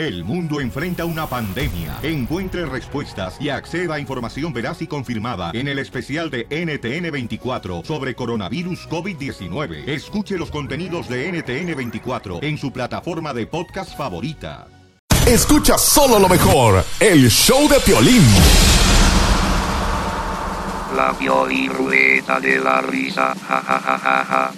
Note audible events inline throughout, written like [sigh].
El mundo enfrenta una pandemia. Encuentre respuestas y acceda a información veraz y confirmada en el especial de NTN24 sobre coronavirus COVID-19. Escuche los contenidos de NTN24 en su plataforma de podcast favorita. Escucha solo lo mejor, el show de Piolín. La Piolín Rueda de la Risa. Ja, ja, ja,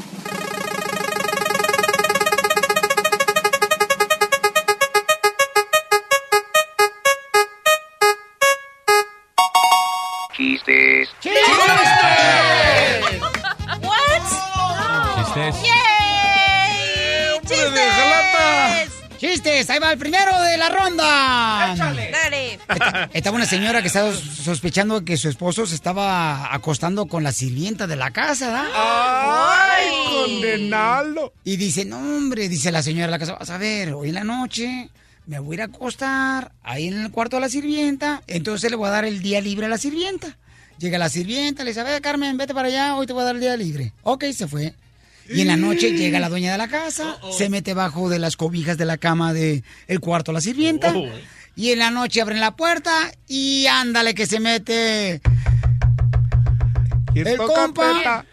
ja. Chistes. What? Chistes. ¡Yay! ¡Chistes! ¡Chistes! Ahí va el primero de la ronda. Dale. Esta- Estaba una señora que estaba sospechando que su esposo se estaba acostando con la sirvienta de la casa, ¿da? ¡Ay, condenarlo! Y dice, no, hombre, dice la señora de la casa, vas a ver, hoy en la noche me voy a ir a acostar ahí en el cuarto de la sirvienta, entonces le voy a dar el día libre a la sirvienta. Llega la sirvienta, le dice, a ver, Carmen, vete para allá, hoy te voy a dar el día libre. Ok, se fue. Y en la noche llega la dueña de la casa, se mete bajo de las cobijas de la cama del el cuarto de la sirvienta. Oh. Y en la noche abren la puerta y ándale que se mete ¿Quién el compa.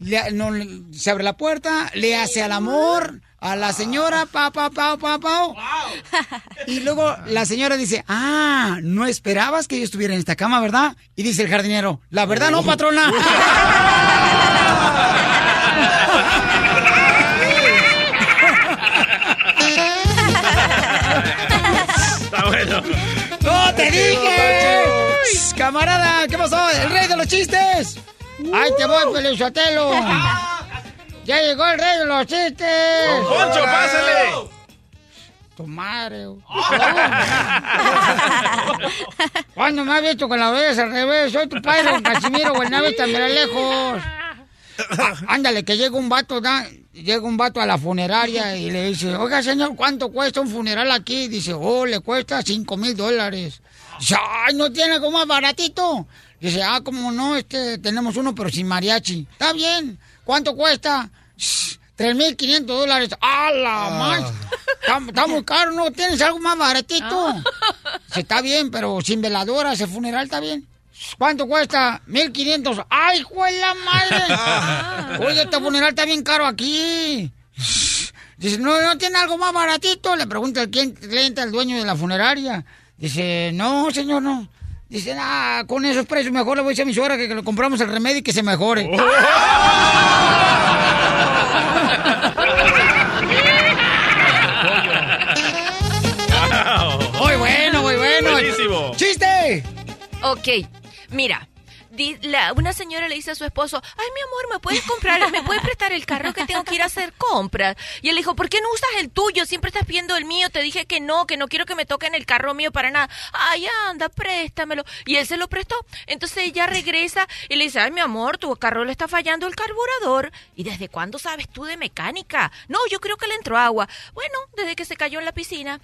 le- no, se abre la puerta, le hace al amor a la señora, pa, pa, pa, pa, pa. Y luego la señora dice, ah, no esperabas que yo estuviera en esta cama, ¿verdad? Y dice el jardinero, la verdad no, patrona. [laughs] Está bueno. ¡No te dije! Camarada, ¿qué pasó? El rey de los chistes. ¡Ay, te voy, Pelizotelo! [laughs] ¡Ya llegó el rey de los chistes! ¡Poncho, pásale! Tu madre. [laughs] ¿Cuándo me has visto con la orejas al revés? Soy tu padre, don Casimiro, no tan lejos. Ah, ándale, que llega un vato, da- llega un vato a la funeraria y le dice, oiga, señor, ¿cuánto cuesta un funeral aquí? Dice, oh, le cuesta cinco mil dólares. Dice, ay, ¿no tiene algo más baratito? Dice, ah, como no, este, tenemos uno, pero sin mariachi. Está bien. ¿Cuánto cuesta? Tres mil quinientos dólares. ¡A la más! Está, está muy caro, ¿no? ¿Tienes algo más baratito? [laughs] Dice, está bien, pero sin veladora, ese funeral está bien. ¿Cuánto cuesta? 1500. ¡Ay, juez la madre! [laughs] Oye, este funeral está bien caro aquí. [laughs] Dice, ¿no, ¿no tiene algo más baratito? Le pregunta el cliente, al dueño de la funeraria. Dice, no, señor, no. Dice, ah, con esos precios mejor le voy a decir a mi suegra que, que le compramos el remedio y que se mejore. Muy bueno, muy bueno. Buenísimo. ¡Chiste! Ok, mira. Una señora le dice a su esposo, ay mi amor, ¿me puedes comprar, me puedes prestar el carro que tengo que ir a hacer compras? Y él dijo, ¿por qué no usas el tuyo? Siempre estás pidiendo el mío, te dije que no, que no quiero que me toquen el carro mío para nada. Ay, anda, préstamelo. Y él se lo prestó. Entonces ella regresa y le dice, ay mi amor, tu carro le está fallando el carburador. ¿Y desde cuándo sabes tú de mecánica? No, yo creo que le entró agua. Bueno, desde que se cayó en la piscina.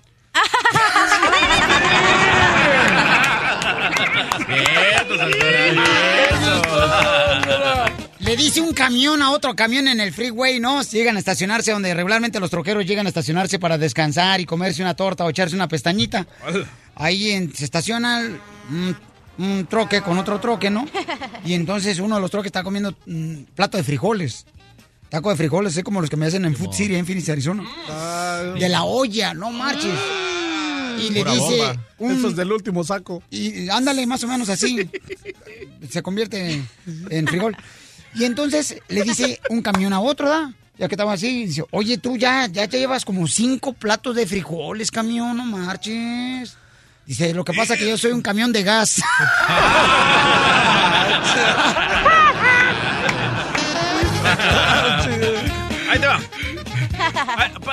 Le dice un camión a otro camión en el freeway, ¿no? Llegan a estacionarse donde regularmente los troqueros llegan a estacionarse para descansar y comerse una torta o echarse una pestañita. Ahí en- se estaciona un, un troque con otro troque, ¿no? Y entonces uno de los troques está comiendo un plato de frijoles. Taco de frijoles, es como los que me hacen en Food City, en Phoenix, Arizona. De la olla, no marches. Y le dice... un- Eso es del último saco. y ándale, más o menos así. [laughs] Se convierte en frijol. Y entonces le dice un camión a otro, ¿da? Ya que estaba así, dice, oye, tú ya, ya te llevas como cinco platos de frijoles, camión, no marches. Dice, lo que pasa es que yo soy un camión de gas. [laughs] Ahí te va.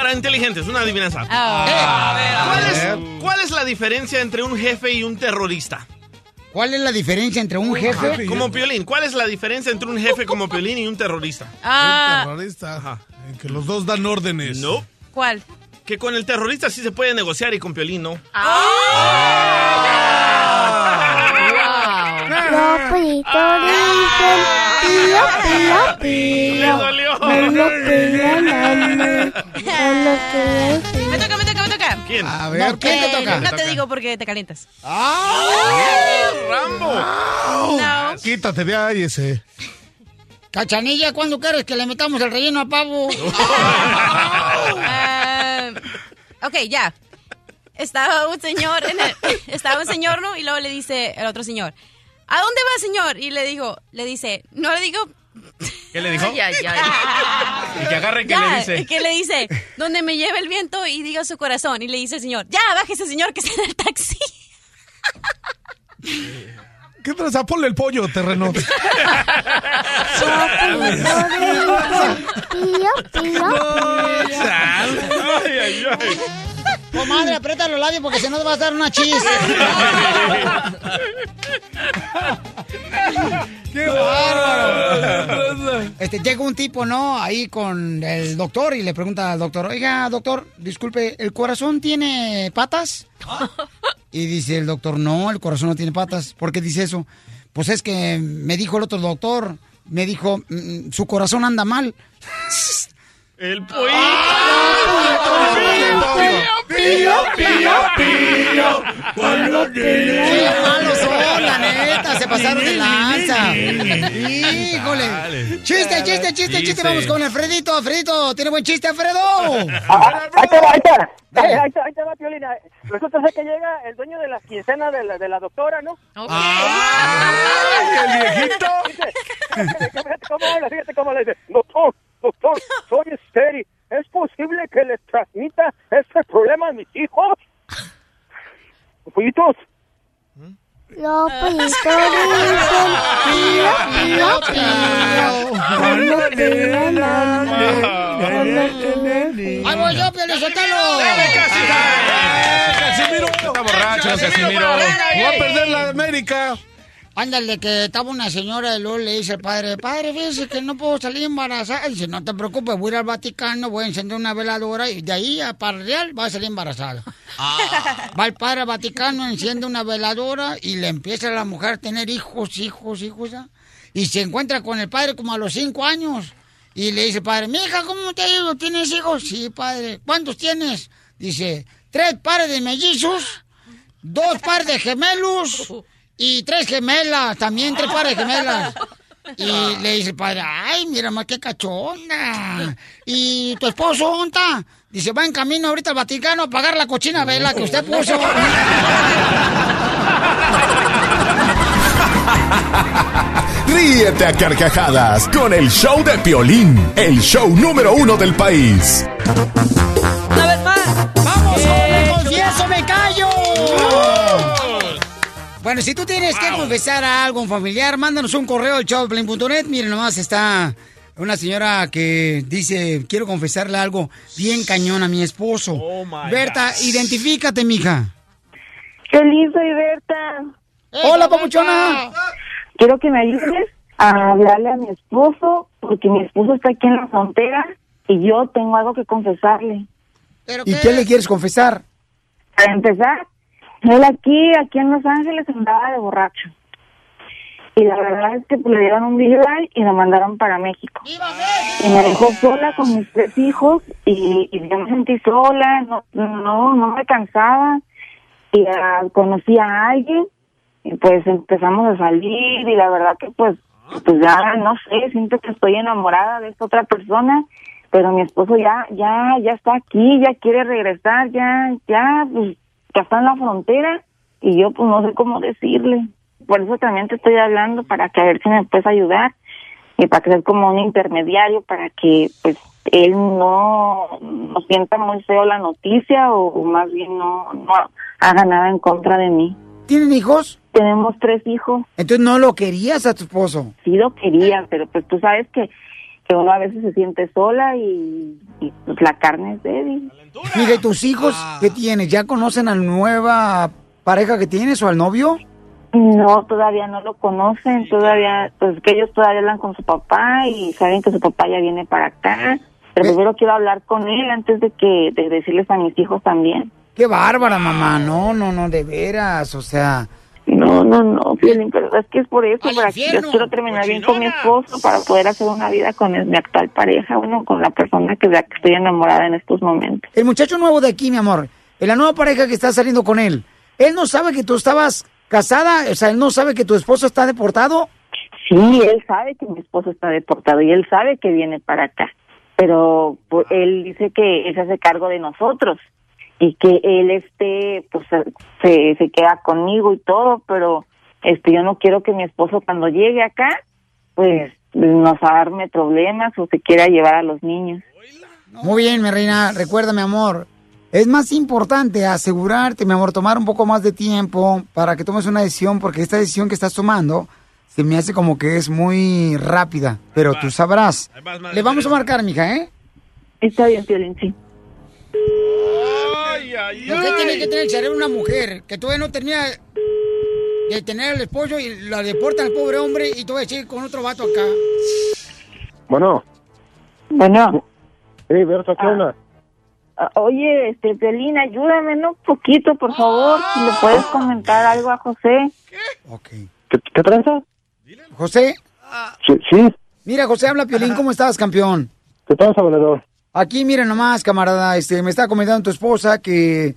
Ah, Para inteligentes, una adivinanza. Ah. ¿Cuál, es, cuál es la diferencia entre un jefe y un terrorista? ¿Cuál es la diferencia entre un jefe? Como Piolín, ¿cuál es la diferencia entre un jefe como Piolín y un terrorista? [laughs] Ah, Terrorista. En que los dos dan órdenes. No. ¿cuál? Que con el terrorista sí se puede negociar y con Piolín no. Pollitos Me toca, me toca, me toca. ¿Quién? A ver, ¿quién te Eh, toca? No te digo porque te calientas. ¡Rambo! No. Quítate de ahí ese. Cachanilla, ¿cuándo quieres que le metamos el relleno a pavo? Ah, [laughs] ok, ya. Estaba un señor, en el- estaba un señor, ¿no? Y luego le dice el otro señor, ¿a dónde va, señor? Y le dijo, le dice, no le digo, ¿Qué le dijo? Ay, ay, ay. [laughs] Y que agarre que ya, le dice. que le dice, donde me lleve el viento y diga su corazón. Y le dice el señor, ya, bájese, señor, que está en el taxi. [laughs] ¿Qué traza? Ponle el pollo, terreno. [laughs] Pío, pío, Ay, ay, ay. Comadre, aprieta los labios porque si no te va a dar una chis. [laughs] ¡Qué bárbaro! Este, llega un tipo, ¿no? Ahí con el doctor y le pregunta al doctor, oiga, doctor, disculpe, ¿el corazón tiene patas? [laughs] Y dice el doctor, no, el corazón no tiene patas. ¿Por qué dice eso? Pues es que me dijo el otro doctor, me dijo, "Mm, su corazón anda mal. [laughs] El pollito. ¡Qué malos son, la neta! Se pasaron de lanza. ¡Híjole! ¡Chiste, chiste, chiste, chiste! Vamos con Alfredito. Alfredito, ¿tiene buen chiste, Alfredo? Ah, ahí te va, ahí te va. Ahí te, ahí va, Piolina. Resulta ser que llega el dueño de la quincena de la, de la doctora, ¿no? ¡Ay, el viejito! Fíjate cómo habla, fíjate cómo le dice. Doctor, doctor, soy estéril. ¿Es posible que les transmita este problema a mis hijos? Pollitos, Casimiro. ¡Voy a perder la América! Ándale, que estaba una señora y luego le dice al padre, padre, fíjese que no puedo salir embarazada. dice, no te preocupes, voy a ir al Vaticano, voy a encender una veladora y de ahí a Parreal va a salir embarazada. [laughs] Va el padre al Vaticano, enciende una veladora y le empieza a la mujer a tener hijos, hijos, hijos. ¿ya? Y se encuentra con el padre como a los cinco años. Y le dice, padre, mija, ¿cómo te ha ido? ¿Tienes hijos? Sí, padre. ¿Cuántos tienes? Dice, tres pares de mellizos, dos pares de gemelos y tres gemelas, también tres pares de gemelas. Y le dice el padre, ay, mira más qué cachonda. ¿Y tu esposo está? Dice, va en camino ahorita al Vaticano a pagar la cochina vela que usted puso. [laughs] Ríete a carcajadas con el show de Piolín, el show número uno del país. Bueno, si tú tienes que confesar a algún familiar, mándanos un correo al showplane.net. Miren, nomás está una señora que dice, quiero confesarle algo bien cañón a mi esposo. Oh, my Berta, identifícate, mija. Feliz, soy Berta. Hola, papuchona. Quiero que me ayudes a hablarle a mi esposo, porque mi esposo está aquí en la frontera y yo tengo algo que confesarle. ¿Pero ¿Y qué le quieres confesar? Para empezar, él aquí, aquí en Los Ángeles andaba de borracho. Y la verdad es que pues, le dieron un DUI y lo mandaron para México. Y me dejó sola con mis tres hijos y, y yo me sentí sola, no, no, no me cansaba. Y ah, conocí a alguien y pues empezamos a salir y la verdad que pues, pues ya no sé, siento que estoy enamorada de esta otra persona, pero mi esposo ya, ya, ya está aquí, ya quiere regresar, ya, ya, pues ya está en la frontera y yo pues no sé cómo decirle. Por eso también te estoy hablando para que a ver si me puedes ayudar y para que ser como un intermediario para que pues él no, no sienta muy feo la noticia o, o más bien no, no haga nada en contra de mí. ¿Tienen hijos? Tenemos tres hijos. Entonces no lo querías a tu esposo. Sí lo quería, pero pues tú sabes que, que uno a veces se siente sola y, y pues la carne es débil. Mire, ¿tus hijos qué tienes? ¿Ya conocen a la nueva pareja que tienes o al novio? No, todavía no lo conocen, todavía, pues que ellos todavía hablan con su papá y saben que su papá ya viene para acá. Pero primero quiero hablar con él antes de que de decirles a mis hijos también. Qué bárbara, mamá. No, no, no, de veras. O sea, No, no, no, Piolín, pero es que es por eso, ¡Al para que yo quiero terminar bien con mi esposo, para poder hacer una vida con mi actual pareja, bueno, con la persona que, de la que estoy enamorada en estos momentos. el muchacho nuevo de aquí, mi amor, en la nueva pareja que está saliendo con él, ¿él no sabe que tú estabas casada? O sea, ¿él no sabe que tu esposo está deportado? Sí, él sabe que mi esposo está deportado y él sabe que viene para acá, pero pues, él dice que él se hace cargo de nosotros y que él este pues se, se queda conmigo y todo, pero este yo no quiero que mi esposo cuando llegue acá pues nos arme problemas o se quiera llevar a los niños. Muy bien, mi reina. Recuerda, mi amor, es más importante asegurarte, mi amor, tomar un poco más de tiempo para que tomes una decisión, porque esta decisión que estás tomando se me hace como que es muy rápida, pero tú sabrás. Le vamos a marcar, mija, ¿eh? Está bien, Piolín, sí. ¿Por qué tiene que tener el cerebro una mujer que todavía no termina de tener el esposo y la deportan al pobre hombre y todavía sigue con otro vato acá? Bueno. Bueno. Sí, Berta, ¿qué onda? Ah, Oye, este, Piolín, ayúdame ¿no? un poquito, por favor, si le puedes comentar algo a José. ¿Qué, qué tranza? José, Sí, sí. mira, José, habla Piolín, ¿cómo estás, campeón? ¿Qué tranza, valedor? Aquí, mira nomás, camarada, este, me está comentando tu esposa que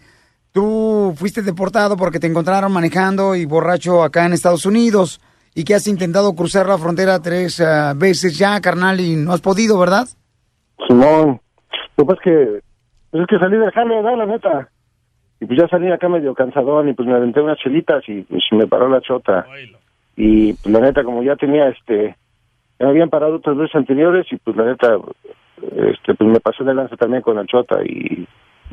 tú fuiste deportado porque te encontraron manejando y borracho acá en Estados Unidos y que has intentado cruzar la frontera tres ah, veces ya, carnal, y no has podido, ¿verdad? Simón. Lo que pasa es que, pues es que salí del jale, ¿verdad? La neta. Y pues ya salí acá medio cansadón y pues me aventé unas chelitas y pues me paró la chota. Y pues la neta, como ya tenía este, me habían parado otras veces anteriores y pues la neta, este, pues me pasé de lanza también con la chota y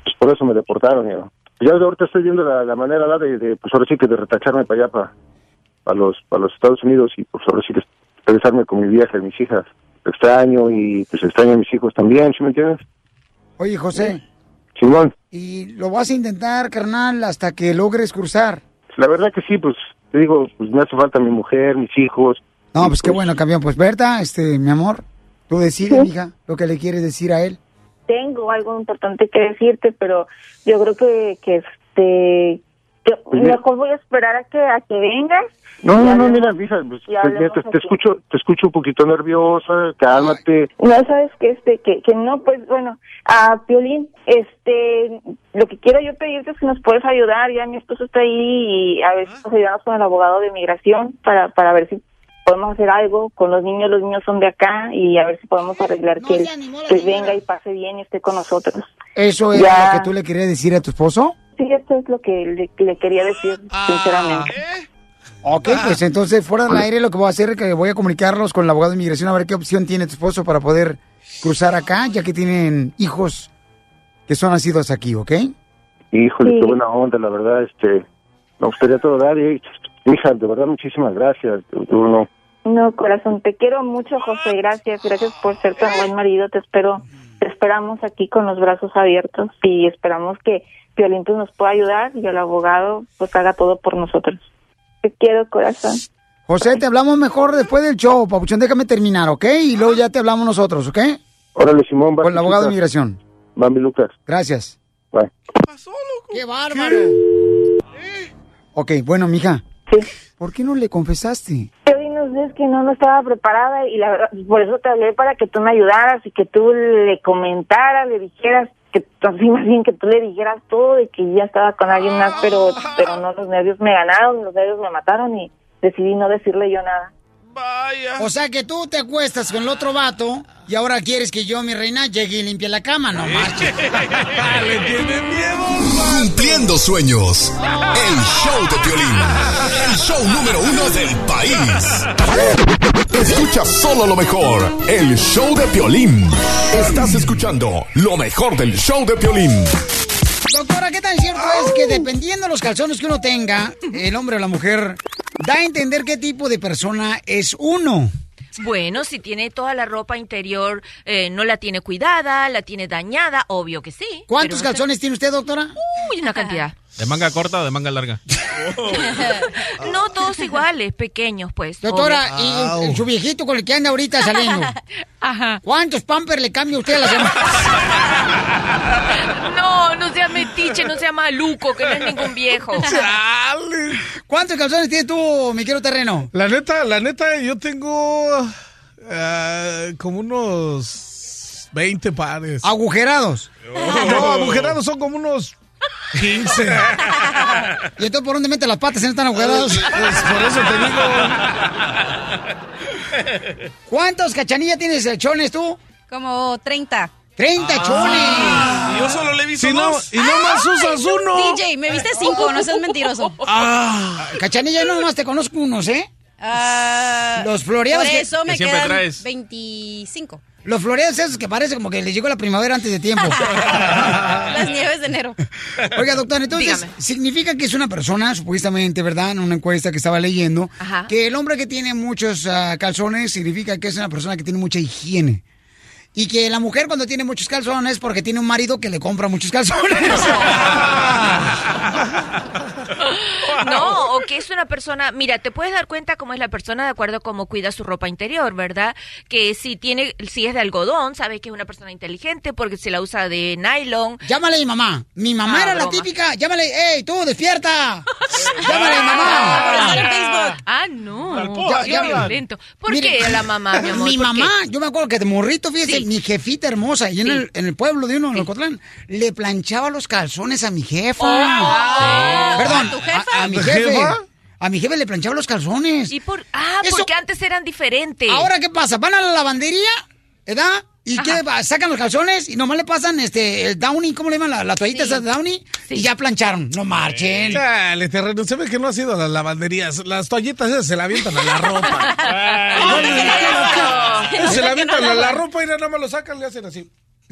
pues por eso me deportaron. Ya, ya ahorita estoy viendo la, la manera de, de, pues ahora sí que de retacharme para allá, para, para los, para los Estados Unidos y pues ahora sí que regresarme con mi viaje, mis hijas. Extraño y pues extraño a mis hijos también, ¿sí me entiendes? Oye, José, Simón. y lo vas a intentar, carnal, hasta que logres cruzar. La verdad que sí, pues te digo, pues me hace falta mi mujer, mis hijos. No, pues qué bueno, campeón. Pues Berta, este, mi amor, tú decides, mija, lo que le quieres decir a él. Tengo algo importante que decirte, pero yo creo que, que este, que mejor voy a esperar a que, a que vengas. No, no, no, mira, hija, pues, pues, te, escucho, te escucho un poquito nerviosa, cálmate. No, sabes que este, que, que no, pues bueno, a Piolín, este, lo que quiero yo pedirte es que nos puedes ayudar, ya mi esposo está ahí y a ver si nos ayudamos con el abogado de migración para, para ver si podemos hacer algo con los niños, los niños son de acá y a ver si podemos arreglar que él pues, venga y pase bien y esté con nosotros. ¿Eso es Ya. lo que tú le querías decir a tu esposo? Sí, esto es lo que le, le quería decir, sinceramente. Ok, pues entonces fuera del aire lo que voy a hacer es que voy a comunicarlos con el abogado de inmigración a ver qué opción tiene tu esposo para poder cruzar acá, ya que tienen hijos que son nacidos aquí, ¿ok? Híjole, Sí. qué buena onda, la verdad, este, me gustaría todo dar y, hija, de verdad, muchísimas gracias. Tú, tú no, corazón, te quiero mucho, José. Gracias, gracias por ser tan buen marido. Te espero, te esperamos aquí con los brazos abiertos y esperamos que Piolín pues, nos pueda ayudar y el abogado pues haga todo por nosotros. Te quiero, corazón. José, te hablamos mejor después del show, Papuchón, déjame terminar, ¿ok? Y luego ya te hablamos nosotros, ¿ok? Órale, Simón. Con el abogado de Lucas. inmigración. Va, mi Lucas. Gracias. Bye. ¡Qué bárbaro! Ok, bueno, mija. ¿Por qué no le confesaste? No sé, es que no, no estaba preparada y la verdad, por eso te hablé para que tú me ayudaras y que tú le comentaras, le dijeras, que [laughs] así más bien que tú le dijeras todo de que ya estaba con alguien más, pero, pero no, los nervios me ganaron, los nervios me mataron y decidí no decirle yo nada. O sea que tú te acuestas con el otro vato y ahora quieres que yo, mi reina, llegue y limpie la cama, no marches. [laughs] Cumpliendo sueños. El show de Piolín. El show número uno del país. Escucha solo lo mejor. El show de Piolín. Estás escuchando lo mejor del show de Piolín. Doctora, ¿qué tan cierto es que dependiendo de los calzones que uno tenga, el hombre o la mujer, da a entender qué tipo de persona es uno? Bueno, si tiene toda la ropa interior, eh, no la tiene cuidada, la tiene dañada, obvio que sí. ¿Cuántos no calzones tiene usted, doctora? Uy, una cantidad. [laughs] ¿De manga corta o de manga larga? [laughs] no todos iguales, pequeños, pues. Doctora, obvio. y su viejito con el que anda ahorita saliendo. [laughs] ¿Cuántos pampers le cambia usted a la semana? No, no sea metiche, no sea maluco, que no es ningún viejo. ¿Cuántos calzones tienes tú, mi querido terreno? La neta, la neta, yo tengo ah, como unos 20 pares. ¿Agujerados? No, agujerados son como unos 15. ¿Y entonces por dónde mete las patas si no están agujedados? Pues, por eso te digo. ¿Cuántos cachanilla tienes de chones tú? Como 30. 30 chones. Yo solo le he visto Si no- dos. y nomás usas uno. DJ, me viste cinco, no seas mentiroso. [laughs] Ah, cachanilla, yo nomás te conozco unos, ¿eh? Ah, Los floreados Por que- eso me que siempre quedan traes. 25. Los floreados esos que parece como que les llegó la primavera antes de tiempo. [laughs] Las nieves de enero. Oiga, doctor, entonces, Dígame. significa que es una persona, supuestamente, ¿verdad? En una encuesta que estaba leyendo, Ajá. que el hombre que tiene muchos ah, calzones significa que es una persona que tiene mucha higiene. Y que la mujer cuando tiene muchos calzones porque tiene un marido que le compra muchos calzones. [laughs] No, que es una persona, mira, te puedes dar cuenta cómo es la persona de acuerdo a cómo cuida su ropa interior, ¿verdad? Que si tiene, si es de algodón, sabes que es una persona inteligente porque se la usa de nylon. Llámale a mi mamá. Mi mamá Ah, era la típica. Llámale, ¡ey, tú, despierta! [laughs] Llámale a mi mamá. Ah, no. Ya- Qué ya- violento. ¿Por Mire, qué la mamá, mi amor? Mi ¿Por mamá, qué? yo me acuerdo que de morrito, fíjese, Sí. mi jefita hermosa, y en, Sí. el, en el pueblo de uno, en Ocotlán, le planchaba los calzones a mi jefa. Oh. Perdón, ¿A tu jefa? A, a mi ¿Tu jefe. A mi jefe le planchaba los calzones. ¿Y por, ah, Eso- porque antes eran diferentes. Ahora, ¿qué pasa? Van a la lavandería, ¿verdad? ¿Y qué? Sacan los calzones y nomás le pasan este, el Downy, ¿cómo le llaman? La, la toallita esa de Downy. Y ya plancharon. No marchen. Chale, terreno, se ve que no has ido a las lavanderías. Las toallitas esas se la avientan a la ropa. [laughs] se la avientan a la [laughs] ropa y nada más lo sacan, le hacen así.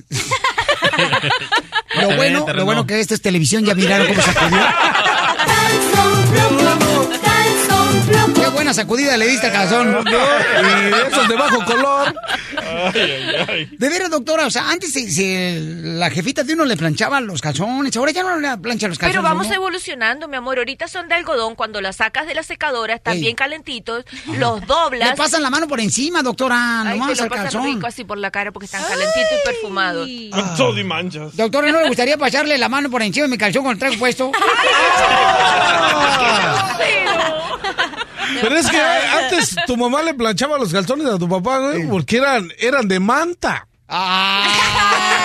[laughs] [laughs] Lo bueno, lo bueno que esto es televisión, ya miraron cómo sacudió. [laughs] Qué buena sacudida le diste al calzón. [laughs] Y de esos de bajo color. De veras, doctora, o sea, antes se- se- la jefita de uno le planchaba los calzones, ahora ya no le plancha los calzones. Pero vamos ¿no? evolucionando, mi amor. Ahorita son de algodón. Cuando las sacas de la secadora, están Ey. bien calentitos. Los doblas. Le pasan la mano por encima, doctora, te lo al calzón. rico así por la cara porque están calentitos y perfumados. Con todo y manchas. Doctora, ¿no le gustaría pasarle la mano por encima de mi calzón con el traje puesto? [laughs] [laughs] Pero es que antes tu mamá le planchaba los calzones a tu papá, güey, porque eran, eran de manta. [laughs]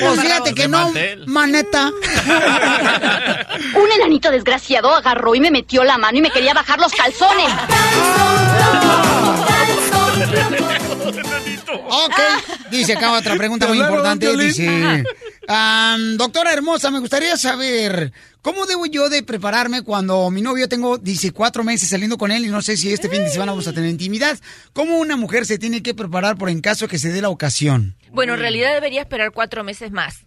Pues fíjate que no, maneta. Un enanito desgraciado agarró y me metió la mano y me quería bajar los calzones. Ok, dice acá otra pregunta muy ¿Te hablaron, importante. Dice, doctora hermosa, me gustaría saber cómo debo yo de prepararme cuando mi novio tengo, dice, cuatro meses saliendo con él y no sé si este fin de semana vamos a tener intimidad. ¿Cómo una mujer se tiene que preparar por en caso que se dé la ocasión? Bueno, en realidad debería esperar cuatro meses más.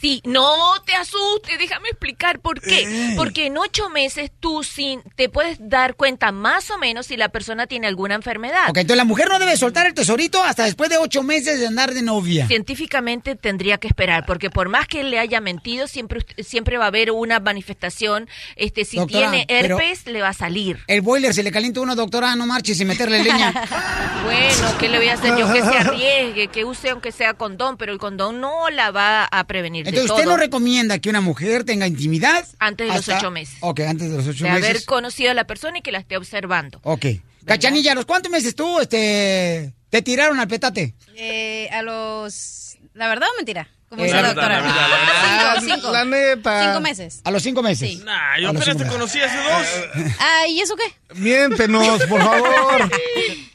Sí, no te asustes, déjame explicar por qué. Porque en ocho meses tú sin, te puedes dar cuenta más o menos si la persona tiene alguna enfermedad. Ok, entonces la mujer no debe soltar el tesorito hasta después de ocho meses de andar de novia. Científicamente tendría que esperar, porque por más que él le haya mentido, siempre, siempre va a haber una manifestación. Este, si Doctora, tiene herpes, le va a salir. El boiler se le calienta uno, doctora, no marches sin meterle leña. [laughs] Bueno, ¿qué le voy a hacer yo? Que se [laughs] arriesgue, que use aunque sea condón, pero el condón no la va a prevenir Entonces, ¿usted todo. no recomienda que una mujer tenga intimidad? Antes de los ocho meses. Ok, antes de los ocho de meses. haber conocido a la persona y que la esté observando. Ok. Cachanilla, ¿a los cuántos meses tú este, te tiraron al petate? Eh, a los... ¿La verdad o mentira? Como Eh, dice la doctora. Cinco, cinco. La neta. Cinco meses. A los cinco meses. Nah, yo apenas te conocí hace dos. [laughs] Ah, ¿y eso qué? Miéntenos, por favor.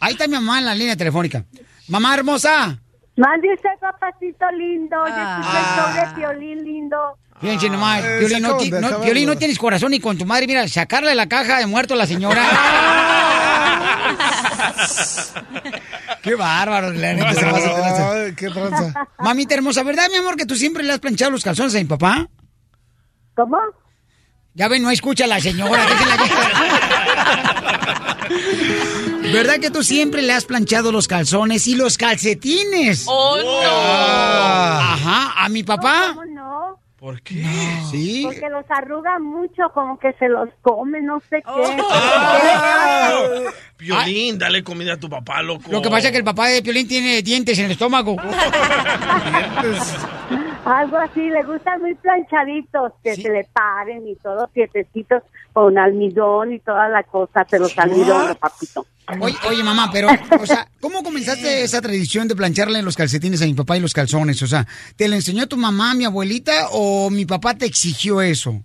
Ahí está mi mamá en la línea telefónica. Mamá hermosa. Mande usted, papacito lindo. Yo Ah. escuché show de violín lindo. Fíjense nomás, Eh, Piolín, se no, ti- no, Piolín, no tienes corazón ni con tu madre. Mira, sacarle la caja de muerto a la señora. [laughs] Qué bárbaro, la neta, se pasa de lanza. Ay, qué tranza. Mamita hermosa, ¿verdad, mi amor, que tú siempre le has planchado los calzones a mi papá? ¿Cómo? Ya ven, no escucha a la señora. déjenla que- ¿Verdad que tú siempre le has planchado los calzones y los calcetines? ¡Oh, no! Ajá, a mi papá. ¿Cómo no? ¿Por qué? Sí. Porque los arruga mucho, como que se los come, no sé qué. Ah. Piolín, dale comida a tu papá, loco. Lo que pasa es que el papá de Piolín tiene dientes en el estómago. [laughs] Algo así, le gustan muy planchaditos, que se le paren y todos quietecitos con almidón y toda la cosa, pero almidón, papito. Oye, oye, mamá, pero, o sea, ¿cómo comenzaste esa tradición de plancharle los calcetines a mi papá y los calzones? O sea, ¿te lo enseñó tu mamá, mi abuelita, o mi papá te exigió eso?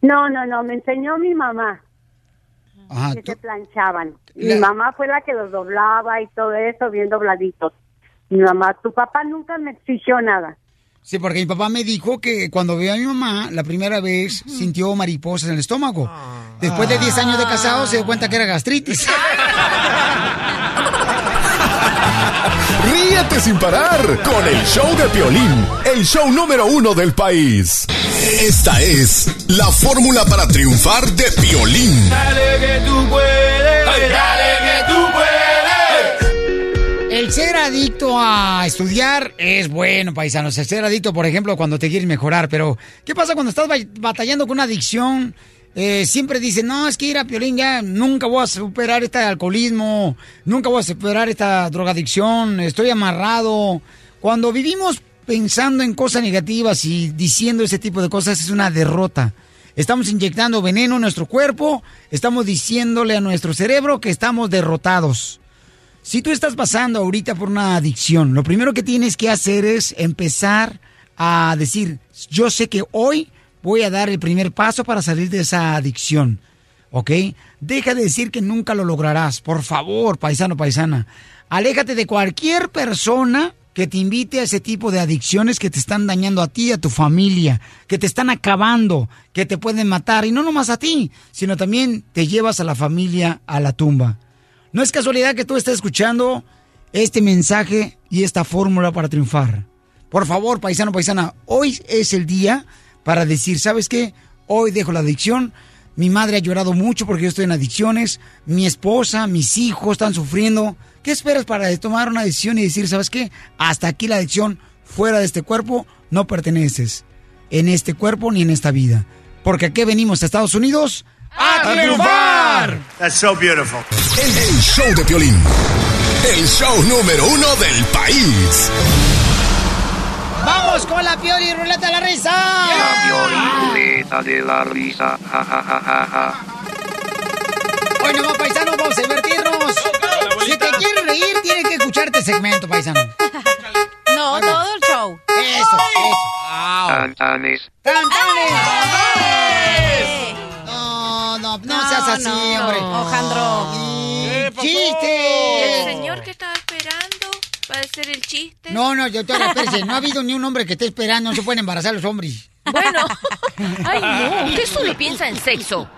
No, no, no, me enseñó mi mamá Ajá, que tú- se planchaban. La- Mi mamá fue la que los doblaba y todo eso, bien dobladitos. Mi mamá, tu papá nunca me exigió nada. Sí, porque mi papá me dijo que cuando vio a mi mamá, la primera vez sintió mariposas en el estómago. Después de 10 años de casado se dio cuenta que era gastritis. [laughs] Ríete sin parar con el show de Piolín, el show número uno del país. Esta es la fórmula para triunfar de Piolín. Dale que tú puedes, dale que tú puedes. El ser adicto a estudiar es bueno, paisanos. El ser adicto, por ejemplo, cuando te quieres mejorar. Pero, ¿qué pasa cuando estás ba- batallando con una adicción? Eh, siempre dicen, no, es que ir a Piolín ya nunca voy a superar este alcoholismo, nunca voy a superar esta drogadicción, estoy amarrado. Cuando vivimos pensando en cosas negativas y diciendo ese tipo de cosas es una derrota. Estamos inyectando veneno en nuestro cuerpo, estamos diciéndole a nuestro cerebro que estamos derrotados. Si tú estás pasando ahorita por una adicción, lo primero que tienes que hacer es empezar a decir, yo sé que hoy voy a dar el primer paso para salir de esa adicción. ¿Ok? Deja de decir que nunca lo lograrás. Por favor, paisano, paisana. Aléjate de cualquier persona que te invite a ese tipo de adicciones que te están dañando a ti, a tu familia, que te están acabando, que te pueden matar. Y no nomás a ti, sino también te llevas a la familia a la tumba. No es casualidad que tú estés escuchando este mensaje y esta fórmula para triunfar. Por favor, paisano, paisana, hoy es el día para decir, ¿sabes qué? Hoy dejo la adicción. Mi madre ha llorado mucho porque yo estoy en adicciones. Mi esposa, mis hijos están sufriendo. ¿Qué esperas para tomar una decisión y decir, ¿sabes qué? Hasta aquí la adicción, fuera de este cuerpo, no perteneces. En este cuerpo ni en esta vida. Porque aquí venimos a Estados Unidos a triunfar. That's so beautiful. El, el show de Piolín, el show número uno del país. ¡Vamos con la Pioli Ruleta de la Risa! La violeta de la risa. Ja, ja, ja, ja, ja. Hoy nomás, paisano, vamos a divertirnos. Si te quieres reír, tienes que escuchar este segmento, paisano. No, todo el show. Eso, eso. Cantanes. No, seas así, no, hombre. Ojandro. Y ¡Chiste! El señor que estaba esperando para hacer el chiste. No, no, yo te espérese. No ha habido ni un hombre que esté esperando. No se pueden embarazar los hombres. Bueno. [laughs] Ay, no. Usted solo piensa en sexo.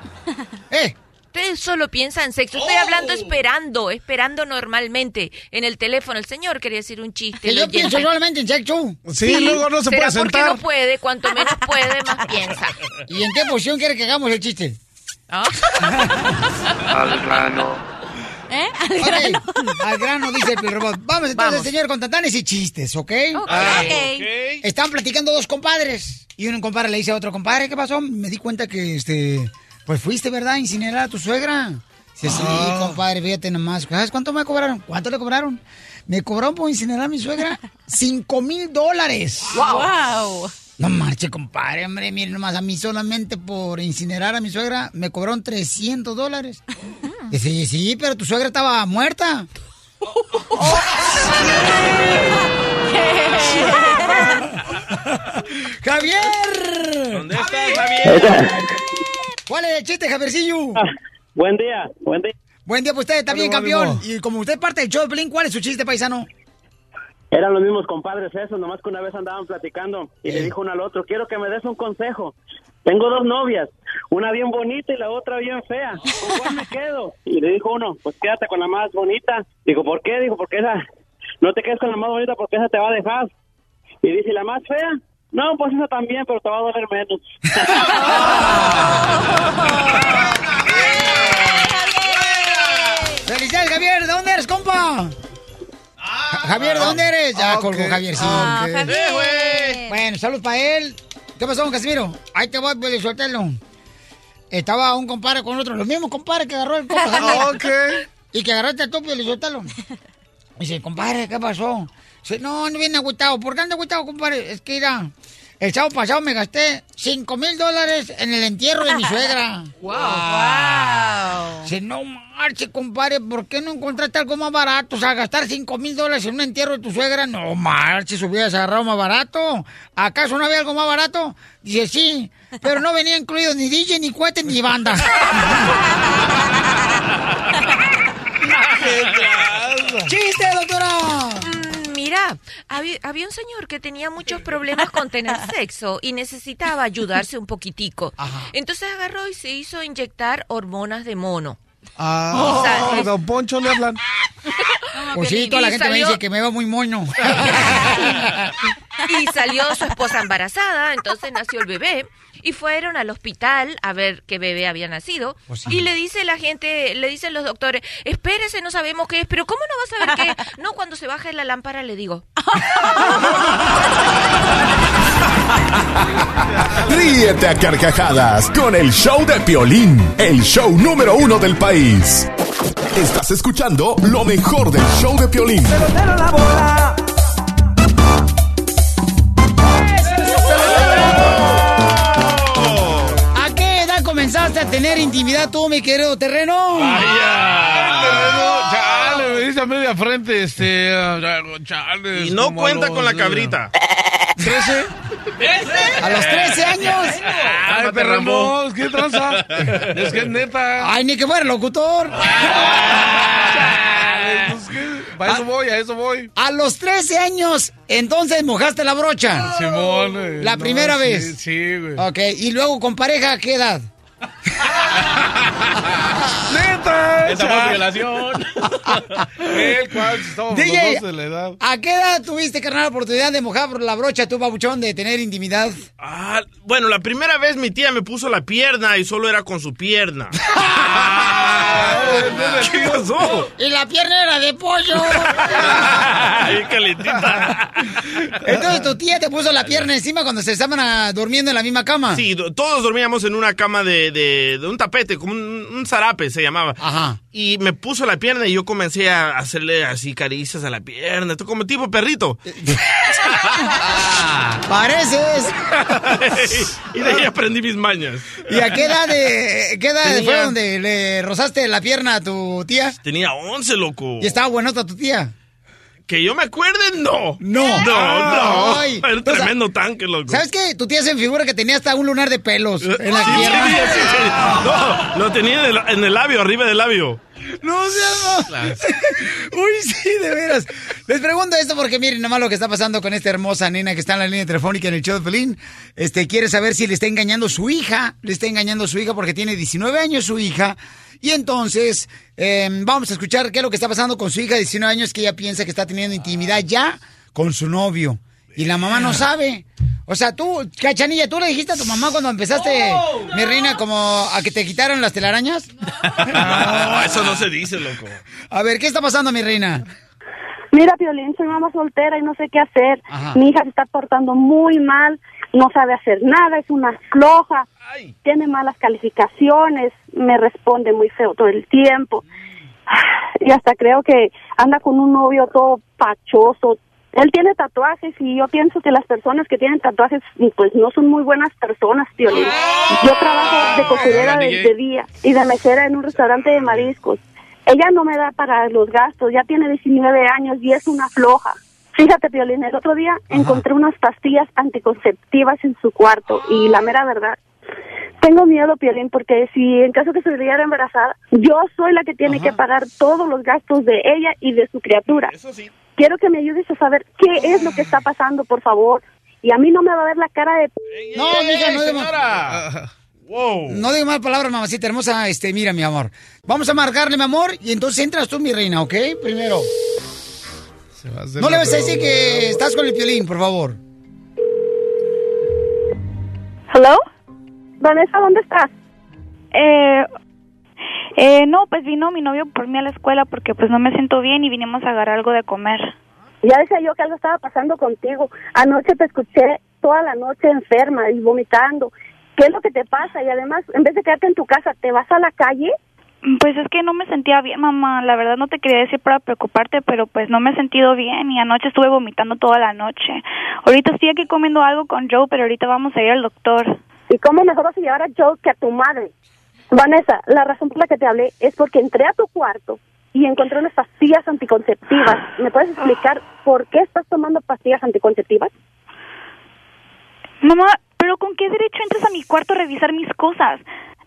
¿Eh? Usted solo piensa en sexo. Estoy hablando esperando, esperando normalmente en el teléfono. El señor quería decir un chiste. Que yo oyente. pienso solamente en sexo. Sí, luego no se ¿Será puede porque no puede? Cuanto menos puede, más piensa. ¿Y en qué posición quiere que hagamos el chiste? ¿Ah? Al grano. ¿Eh? Ok, al grano, dice el Pilrobot. Vamos entonces, Vamos. señor, con tantanes y chistes, ¿ok? Ok. Están platicando dos compadres. Y un compadre le dice a otro compadre, ¿qué pasó? Me di cuenta que, este, pues fuiste, ¿verdad? A incinerar a tu suegra. Dice, sí, compadre, fíjate nomás. ¿Sabes cuánto me cobraron? ¿Cuánto le cobraron? Me cobraron por incinerar a mi suegra cinco mil dólares. Wow. No marche, compadre, hombre, miren nomás, a mí solamente por incinerar a mi suegra me cobraron 300 dólares. Dice, sí, pero tu suegra estaba muerta. [laughs] ¡Javier! ¿Dónde estás, Javier? ¿Cuál es el chiste, Javiercillo? Buen día, buen día. Buen día, pues usted está bien, Ánimo, campeón. ánimo. Y como usted es parte del show de Pelín, ¿cuál es su chiste, paisano? Eran los mismos compadres esos, nomás que una vez andaban platicando y Eh. le dijo uno al otro, quiero que me des un consejo. Tengo dos novias, una bien bonita y la otra bien fea. ¿Con cuál me quedo? Y le dijo uno, pues quédate con la más bonita. Digo, ¿por qué? Digo, porque esa, no te quedes con la más bonita porque esa te va a dejar. Y dice, ¿y la más fea? No, pues esa también, pero te va a doler menos. [laughs] ¡Felicidades, Javier! ¿De dónde eres, compa? Ja- Javier, ¿de dónde eres? Ya ok, colgó Javier, sí. Ah, ok. Javier. Bueno, salud para él. ¿Qué pasó, don Casimiro? Ahí te voy, pues, suéltalo. Estaba un compadre con otro, los mismos compadres que agarró el compa. [laughs] Ok. Y que agarraste el topo y le suéltalo. Dice, compadre, ¿qué pasó? Dice, no, no viene agüitado. ¿Por qué anda agüitado, compadre? Es que mira, el sábado pasado me gasté 5 mil dólares en el entierro de mi suegra. [laughs] Wow. Wow. Dice, no marche, compadre, ¿por qué no encontraste algo más barato? O sea, gastar 5 mil dólares en un entierro de tu suegra. No marches, hubieras agarrado más barato. ¿Acaso no había algo más barato? Dice, sí, pero no venía incluido ni DJ, ni cohete, ni banda. [laughs] [laughs] Mira, había, había un señor que tenía muchos problemas con tener [laughs] sexo y necesitaba ayudarse un poquitico. Entonces agarró y se hizo inyectar hormonas de mono. Ah, sa- don Poncho le hablan. Pues sí, toda la gente me dice que me va muy moño. [laughs] Y salió su esposa embarazada, entonces nació el bebé. Y fueron al hospital a ver qué bebé había nacido. Pues Y le dice la gente, le dicen los doctores, espérese, no sabemos qué es, pero ¿cómo no vas a ver qué es? [laughs] No, cuando se baje la lámpara le digo. [laughs] Ríete a carcajadas con el show de Piolín, el show número uno del país. Estás escuchando lo mejor del show de Piolín. ¿A tener intimidad tú, mi querido terreno? Chale, me dice a media frente, este. ah, Chale. Y no cuenta los, con la cabrita. ¿13? A los 13 años. Ay, terrenos, ¿qué tranza? Es que es neta. Ay, ni que fuera locutor. Chale, pues. A eso voy, a eso voy. A los 13 años, entonces mojaste la brocha. Simón. eh, La no, primera sí, vez. Sí, güey. Ok, y luego con pareja, ¿a qué edad? [laughs] ¡Neta! Esa fue violación. [laughs] ¿cuál? Estamos DJ, los dos de la edad. ¿a qué edad tuviste, carnal, la oportunidad de mojar la brocha, tu babuchón, de tener intimidad? Ah, bueno, la primera vez mi tía me puso la pierna y solo era con su pierna. [laughs] ¿Qué pasó? Y la pierna era de pollo. Ay, calentita. Entonces tu tía te puso la pierna encima cuando se estaban ah, durmiendo en la misma cama. Sí, do- todos dormíamos en una cama de, de- de un tapete, como un, un zarape se llamaba. Ajá. Y me puso la pierna y yo comencé a hacerle así caricias a la pierna, esto como tipo perrito. [laughs] Pareces. [laughs] y de ahí aprendí mis mañas. ¿Y a qué edad, de, qué edad Tenía- fue donde le rozaste la pierna a tu tía? Tenía 11, loco. ¿Y estaba buenota tu tía? Que yo me acuerde, no. No. No, no. Ay. Era un tremendo tanque, loco. ¿Sabes qué? Tu tía se figura que tenía hasta un lunar de pelos en la Sí, sí, sí, sí. No, lo tenía en el, en el labio, arriba del labio. No seas... Uy, sí, de veras. Les pregunto esto porque miren nomás lo que está pasando con esta hermosa nena que está en la línea telefónica en el show de Pelín. Este, quiere saber si le está engañando su hija. Le está engañando su hija porque tiene 19 años su hija. Y entonces, eh, vamos a escuchar qué es lo que está pasando con su hija de 19 años que ella piensa que está teniendo intimidad ya con su novio. Y la mamá no sabe. O sea, tú, Cachanilla, ¿tú le dijiste a tu mamá cuando empezaste, mi reina, como a que te quitaron las telarañas? [laughs] No, eso no se dice, loco. A ver, ¿qué está pasando, mi reina? Mira, Violín, soy mamá soltera y no sé qué hacer. Ajá. Mi hija se está portando muy mal, no sabe hacer nada, es una floja, tiene malas calificaciones, me responde muy feo todo el tiempo. Y hasta creo que anda con un novio todo pachoso. Él tiene tatuajes y yo pienso que las personas que tienen tatuajes pues no son muy buenas personas, Violín. Yo trabajo de costurera de, de día y de mesera en un restaurante de mariscos. Ella no me da para los gastos, ya tiene 19 años y es una floja. Fíjate, Violín, el otro día encontré unas pastillas anticonceptivas en su cuarto y la mera verdad, tengo miedo, Piolín, porque si en caso que se viera embarazada, yo soy la que tiene que pagar todos los gastos de ella y de su criatura. Quiero que me ayudes a saber qué es lo que está pasando, por favor. Y a mí no me va a ver la cara de... No, mija, no señora. Wow. No digo mal palabras, mamacita hermosa. Este, mira, mi amor. Vamos a marcarle, mi amor, y entonces entras tú, mi reina, ¿ok? Primero. No le vas a decir que estás con el piolín, por favor. ¿Hello? Vanessa, ¿dónde estás? Eh, eh, no, pues vino mi novio por mí a la escuela porque pues no me siento bien y vinimos a agarrar algo de comer. Ya decía yo que algo estaba pasando contigo. Anoche te escuché toda la noche enferma y vomitando. ¿Qué es lo que te pasa? Y además, en vez de quedarte en tu casa, ¿te vas a la calle? Pues es que no me sentía bien, mamá. La verdad no te quería decir para preocuparte, pero pues no me he sentido bien y anoche estuve vomitando toda la noche. Ahorita estoy aquí comiendo algo con Joe, pero ahorita vamos a ir al doctor. ¿Y cómo mejor vas a llevar a Joe que a tu madre? Vanessa, la razón por la que te hablé es porque entré a tu cuarto y encontré unas pastillas anticonceptivas. ¿Me puedes explicar por qué estás tomando pastillas anticonceptivas? Mamá, pero ¿con qué derecho entras a mi cuarto a revisar mis cosas?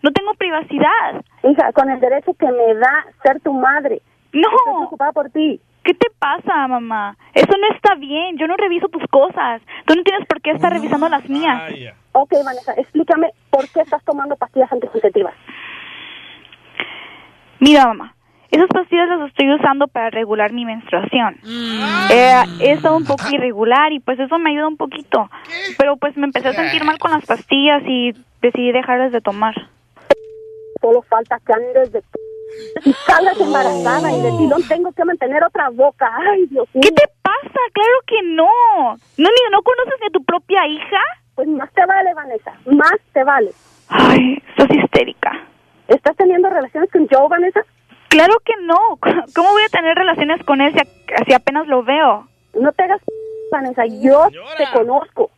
No tengo privacidad. Hija, con el derecho que me da ser tu madre. No. Estoy preocupada por ti. ¿Qué te pasa, mamá? Eso no está bien. Yo no reviso tus cosas. Tú no tienes por qué estar revisando las mías. Ok, Vanessa, explícame por qué estás tomando pastillas anticonceptivas. Mira, mamá. Esas pastillas las estoy usando para regular mi menstruación. Eh, he estado un poco irregular y pues eso me ayuda un poquito. Pero pues me empecé a sentir mal con las pastillas y decidí dejarlas de tomar. Solo falta que andes de... Y salgas embarazada y de ti no tengo que mantener otra boca. Ay, Dios mío. ¿Qué te pasa? Claro que no. ¿No, ni, no conoces ni a tu propia hija? Pues más te vale, Vanessa. Más te vale. Ay, estás histérica. ¿Estás teniendo relaciones con Joe, Vanessa? Claro que no. [laughs] ¿Cómo voy a tener relaciones con él si, a- si apenas lo veo? No te hagas, [laughs] Vanessa. Yo te conozco.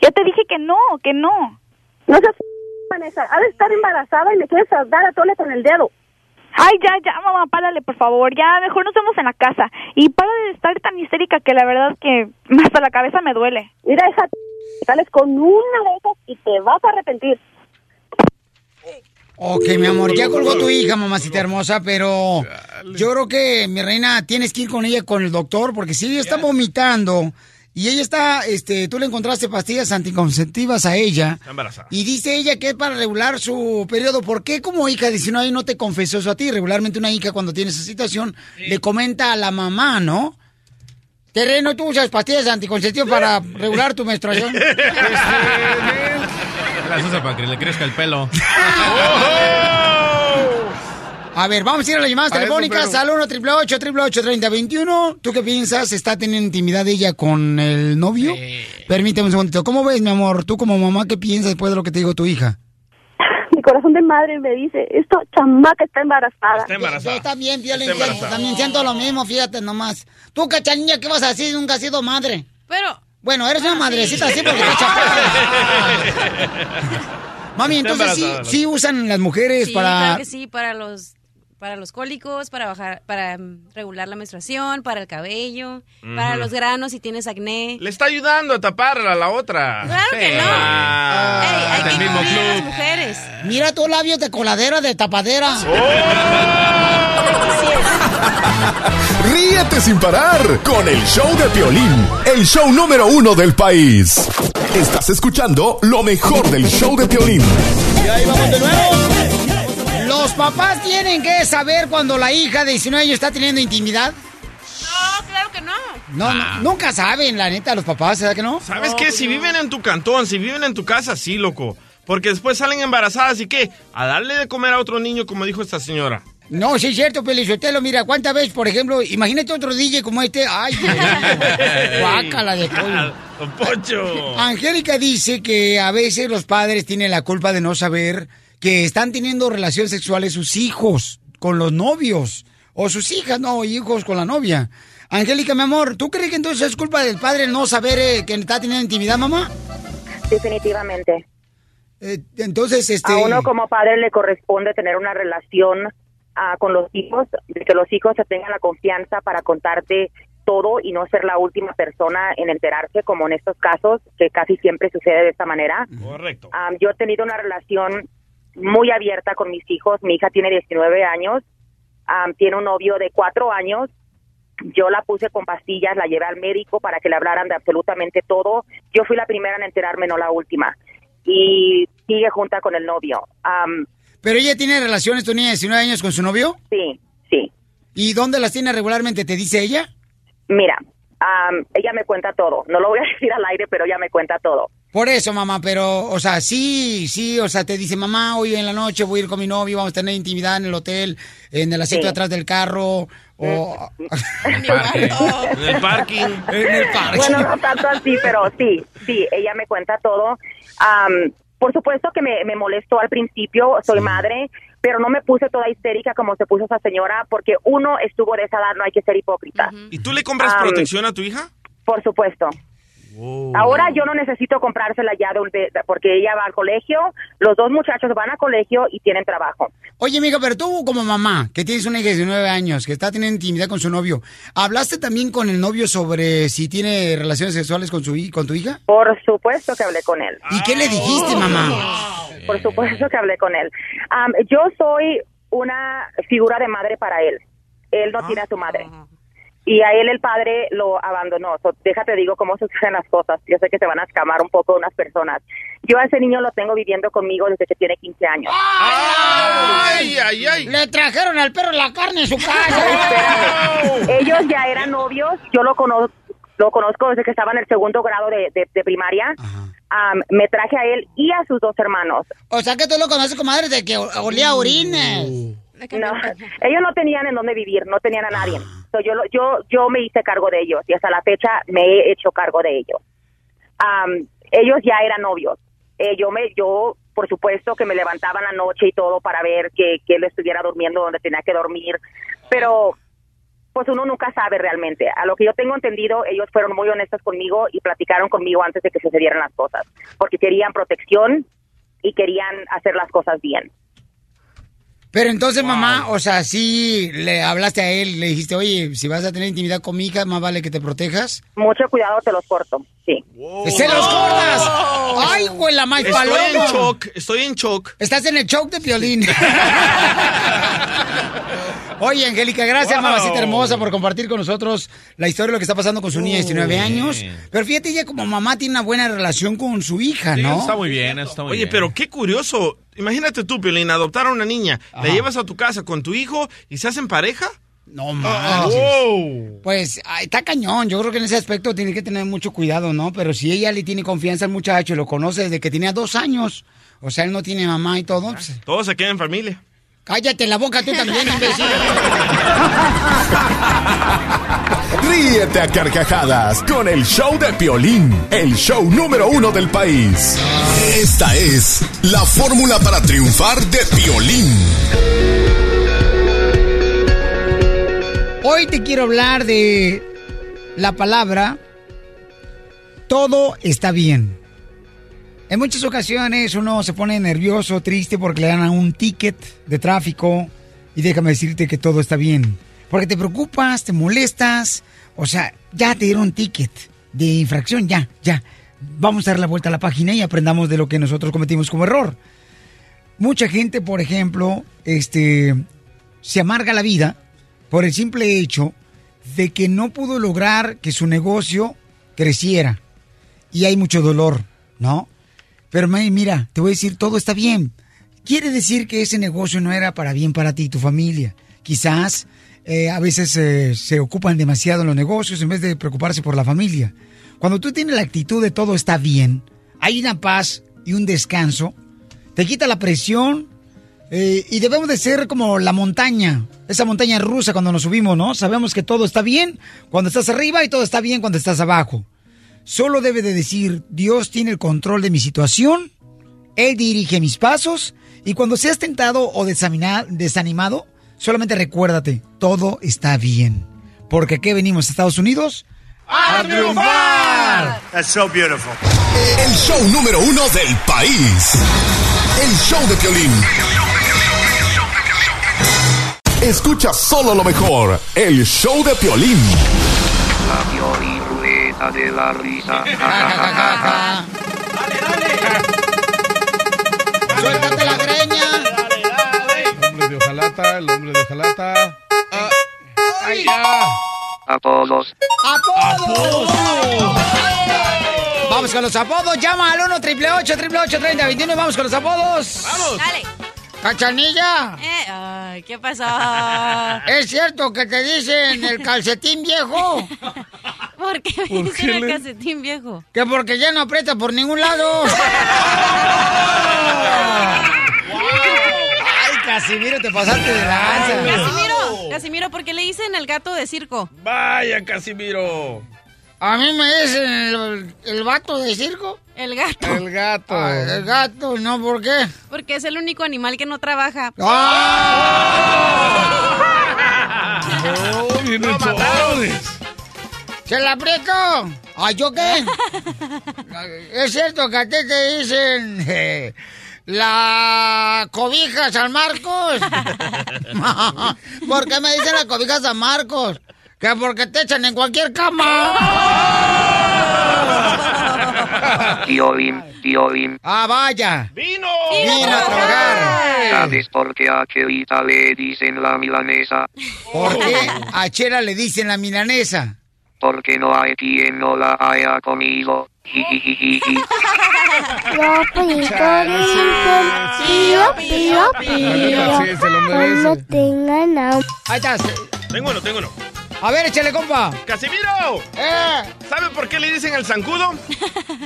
Ya te dije que no, que no. No seas [laughs] Vanessa. Ha de estar embarazada y me quieres dar a tole con el dedo. Ay, ya, ya, mamá, párale, por favor. Ya, mejor nos vemos en la casa. Y para de estar tan histérica que la verdad es que hasta la cabeza me duele. Mira esa... Sales con una de esas y te vas a arrepentir. Ok, mi amor, ya colgó tu hija, mamacita hermosa, pero yo creo que, mi reina, tienes que ir con ella con el doctor, porque si ella está vomitando y ella está, este, tú le encontraste pastillas anticonceptivas a ella, Está embarazada. y dice ella que es para regular su periodo. ¿Por qué como hija de 19 no te confesó eso a ti? Regularmente una hija cuando tiene esa situación le comenta a la mamá, ¿no? Terreno, tú usas pastillas anticonceptivas para regular tu menstruación. [laughs] Las usa para que le crezca el pelo. [laughs] A ver, vamos a ir a las llamadas A eso, telefónicas pero- al 1 888 3021 ¿Tú qué piensas? ¿Está teniendo intimidad ella con el novio? Permíteme un segundito. ¿Cómo ves, mi amor? Tú como mamá, ¿qué piensas después de lo que te dijo tu hija? Mi corazón de madre me dice, esta chamaca está embarazada. Yo, yo también, Está embarazada. también siento lo mismo, fíjate nomás. Tú, cachanilla, ¿qué vas a decir? Nunca has sido madre. Pero... Bueno, eres Ah, una madrecita así porque te Mami, Está entonces sí, sí usan las mujeres Sí, para... claro que sí, para los para los cólicos, para bajar, para mm, regular la menstruación, para el cabello, para los granos si tienes acné. Le está ayudando a tapar a la otra. Claro que no. Ah, hay que mismo incluir a las club. mujeres. Mira tus labios de coladera, de tapadera. [laughs] Ríete sin parar con el show de Piolín, el show número uno del país. Estás escuchando lo mejor del show de Piolín. Y ahí vamos de nuevo. ¿Los papás tienen que saber cuando la hija de 19 años está teniendo intimidad? No, claro que no. No, no, nunca saben, la neta, los papás, ¿verdad que no? ¿Sabes qué? Si viven en tu cantón, si viven en tu casa, sí, loco. Porque después salen embarazadas y qué? A darle de comer a otro niño, como dijo esta señora. No, sí es cierto, Pelizotelo. Mira, ¿cuántas veces, por ejemplo, imagínate otro DJ como este? Ay, [laughs] guácala de pollo. Don Poncho. Angélica dice que a veces los padres tienen la culpa de no saber que están teniendo relaciones sexuales sus hijos con los novios. O sus hijas, no, hijos con la novia. Angélica, mi amor, ¿tú crees que entonces es culpa del padre no saber eh, que está teniendo intimidad, mamá? Definitivamente. Eh, entonces, este... A uno como padre le corresponde tener una relación ah, con los hijos, de que los hijos se tengan la confianza para contarte todo y no ser la última persona en enterarse, como en estos casos, que casi siempre sucede de esta manera. Correcto. Ah, yo he tenido una relación muy abierta con mis hijos. Mi hija tiene 19 años, ah, tiene un novio de cuatro años. Yo la puse con pastillas, la llevé al médico para que le hablaran de absolutamente todo. Yo fui la primera en enterarme, no la última. Y sigue junta con el novio. ¿Pero ella tiene relaciones, tu niña de 19 años, con su novio? Sí, sí. ¿Y dónde las tiene regularmente? ¿Te dice ella? mira, am, ella me cuenta todo. No lo voy a [laughs] decir al aire, pero ella me cuenta todo. Por eso, mamá, pero, o sea, sí, sí, o sea, te dice, mamá, hoy en la noche voy a ir con mi novio, vamos a tener intimidad en el hotel, en el asiento Sí. de atrás del carro, o... [laughs] En el parking. En el parking. Bueno, no tanto así, pero sí, sí, ella me cuenta todo. Am, por supuesto que me, me molestó al principio, soy madre, pero no me puse toda histérica como se puso esa señora, porque uno estuvo de esa edad, no hay que ser hipócrita. ¿Y tú le compras Am, protección a tu hija? Por supuesto. Ahora yo no necesito comprársela ya de un- de- porque ella va al colegio, los dos muchachos van al colegio y tienen trabajo. Oye, amiga, pero tú como mamá, que tienes una hija de 19 años, que está teniendo intimidad con su novio, ¿hablaste también con el novio sobre si tiene relaciones sexuales con, su, con tu hija? Por supuesto que hablé con él. ¿Y qué le dijiste, mamá? Por supuesto que hablé con él. Am, yo soy una figura de madre para él. Él no tiene a su madre. Y a él el padre lo abandonó. So, déjate digo cómo suceden las cosas. Yo sé que se van a escamar un poco unas personas. Yo a ese niño lo tengo viviendo conmigo desde que tiene 15 años. ¡Ay, ay, ay! Le trajeron al perro la carne en su casa. [laughs] Espérame. Ellos ya eran novios. Yo lo conozco, lo conozco desde que estaba en el segundo grado de, de- de primaria. Am, me traje a él y a sus dos hermanos. O sea que tú lo conoces, comadre, de que olía a orines. No, [laughs] ellos no tenían en dónde vivir, no tenían a nadie. So, yo, yo, yo me hice cargo de ellos y hasta la fecha me he hecho cargo de ellos. Am, ellos ya eran novios. Eh, yo me, yo, por supuesto, que me levantaba en la noche y todo para ver que, que él estuviera durmiendo donde tenía que dormir, pero pues uno nunca sabe realmente. A lo que yo tengo entendido, ellos fueron muy honestos conmigo y platicaron conmigo antes de que sucedieran las cosas, porque querían protección y querían hacer las cosas bien. Pero entonces, mamá, o sea, sí le hablaste a él, le dijiste, oye, si vas a tener intimidad con mi hija, más vale que te protejas. Mucho cuidado, te los corto, sí. ¡Se los cortas! ¡Ay, güey, la más Estoy paloma! en shock, estoy en shock. Estás en el shock de violín. [laughs] Oye, Angélica, gracias, Wow. mamacita hermosa, por compartir con nosotros la historia de lo que está pasando con su niña de 19 años. Pero fíjate, ella como mamá tiene una buena relación con su hija, ¿no? Está muy bien, eso está muy Oye, bien. pero qué curioso. Imagínate tú, Piolín, adoptar a una niña, la llevas a tu casa con tu hijo y se hacen pareja. No manches. Pues ay, está cañón. Yo creo que en ese aspecto tiene que tener mucho cuidado, ¿no? Pero si ella le tiene confianza al muchacho y lo conoce desde que tenía dos años, o sea, él no tiene mamá y todo, pues, Todo se queda en familia. Cállate la boca tú también, [laughs] imbécil. Ríete a carcajadas con el show de Piolín, el show número uno del país. Esta es la fórmula para triunfar de Piolín. Hoy te quiero hablar de la palabra todo está bien. En muchas ocasiones uno se pone nervioso, triste porque le dan un ticket de tráfico y déjame decirte que todo está bien. Porque te preocupas, te molestas, o sea, ya te dieron un ticket de infracción, ya, ya. Vamos a dar la vuelta a la página y aprendamos de lo que nosotros cometimos como error. Mucha gente, por ejemplo, este, se amarga la vida por el simple hecho de que no pudo lograr que su negocio creciera. Y hay mucho dolor, ¿no? Pero May, mira, te voy a decir, todo está bien. Quiere decir que ese negocio no era para bien para ti y tu familia. Quizás eh, a veces eh, se ocupan demasiado en los negocios en vez de preocuparse por la familia. Cuando tú tienes la actitud de todo está bien, hay una paz y un descanso, te quita la presión eh, y debemos de ser como la montaña, esa montaña rusa cuando nos subimos, ¿no? Sabemos que todo está bien cuando estás arriba y todo está bien cuando estás abajo. Solo debe de decir, Dios tiene el control de mi situación, Él dirige mis pasos y cuando seas tentado o desanimado, solamente recuérdate, todo está bien. Porque aquí venimos a Estados Unidos ¡A triunfar! That's so beautiful. El show número uno del país. El show de Piolín. Escucha solo lo mejor. El show de Piolín. La Piolín de la risa. [laughs] ¡Suéltate la greña! El hombre de hojalata, el hombre de hojalata. Ah, ¡Ay, ya! Apodos. ¡Apodos! Vamos con los apodos. Llama al 1 888 3021 y vamos con los apodos. ¡Vamos! Dale. ¡Cachanilla! Eh, ay, ¿qué pasó? ¿Es cierto que te dicen el calcetín viejo? [laughs] ¿Por qué me ¿Por dicen qué el le- calcetín viejo? Que porque ya no aprieta por ningún lado. [laughs] [laughs] ¡Ay, Casimiro, te pasaste de lanza! Casimiro, Casimiro, ¿por qué le dicen el gato de circo? Vaya, Casimiro. A mí me dicen el, el vato de circo. El gato. El gato. Ah, el gato, ¿no? ¿Por qué? Porque es el único animal que no trabaja. Oh, vienen sobres. ¡Se la aprieto! ¿Ay, yo qué? [laughs] es cierto que a ti te dicen eh, la cobija San Marcos. [laughs] ¿Por qué me dicen la cobija San Marcos? Que porque te echan en cualquier cama. [laughs] Tío Bim, tío Bim, Ah, vaya. ¡Vino! Vino a trabajar. ¿sabes por qué a Chelita le dicen la milanesa? ¿Por qué a Chela le dicen la milanesa? Porque no hay quien no la haya comido. Pío, pío, tengan hambre. Ahí estás. Tengo uno, tengo uno. A ver, échale, compa. ¡Casimiro! Eh, ¿Sabe por qué le dicen el zancudo?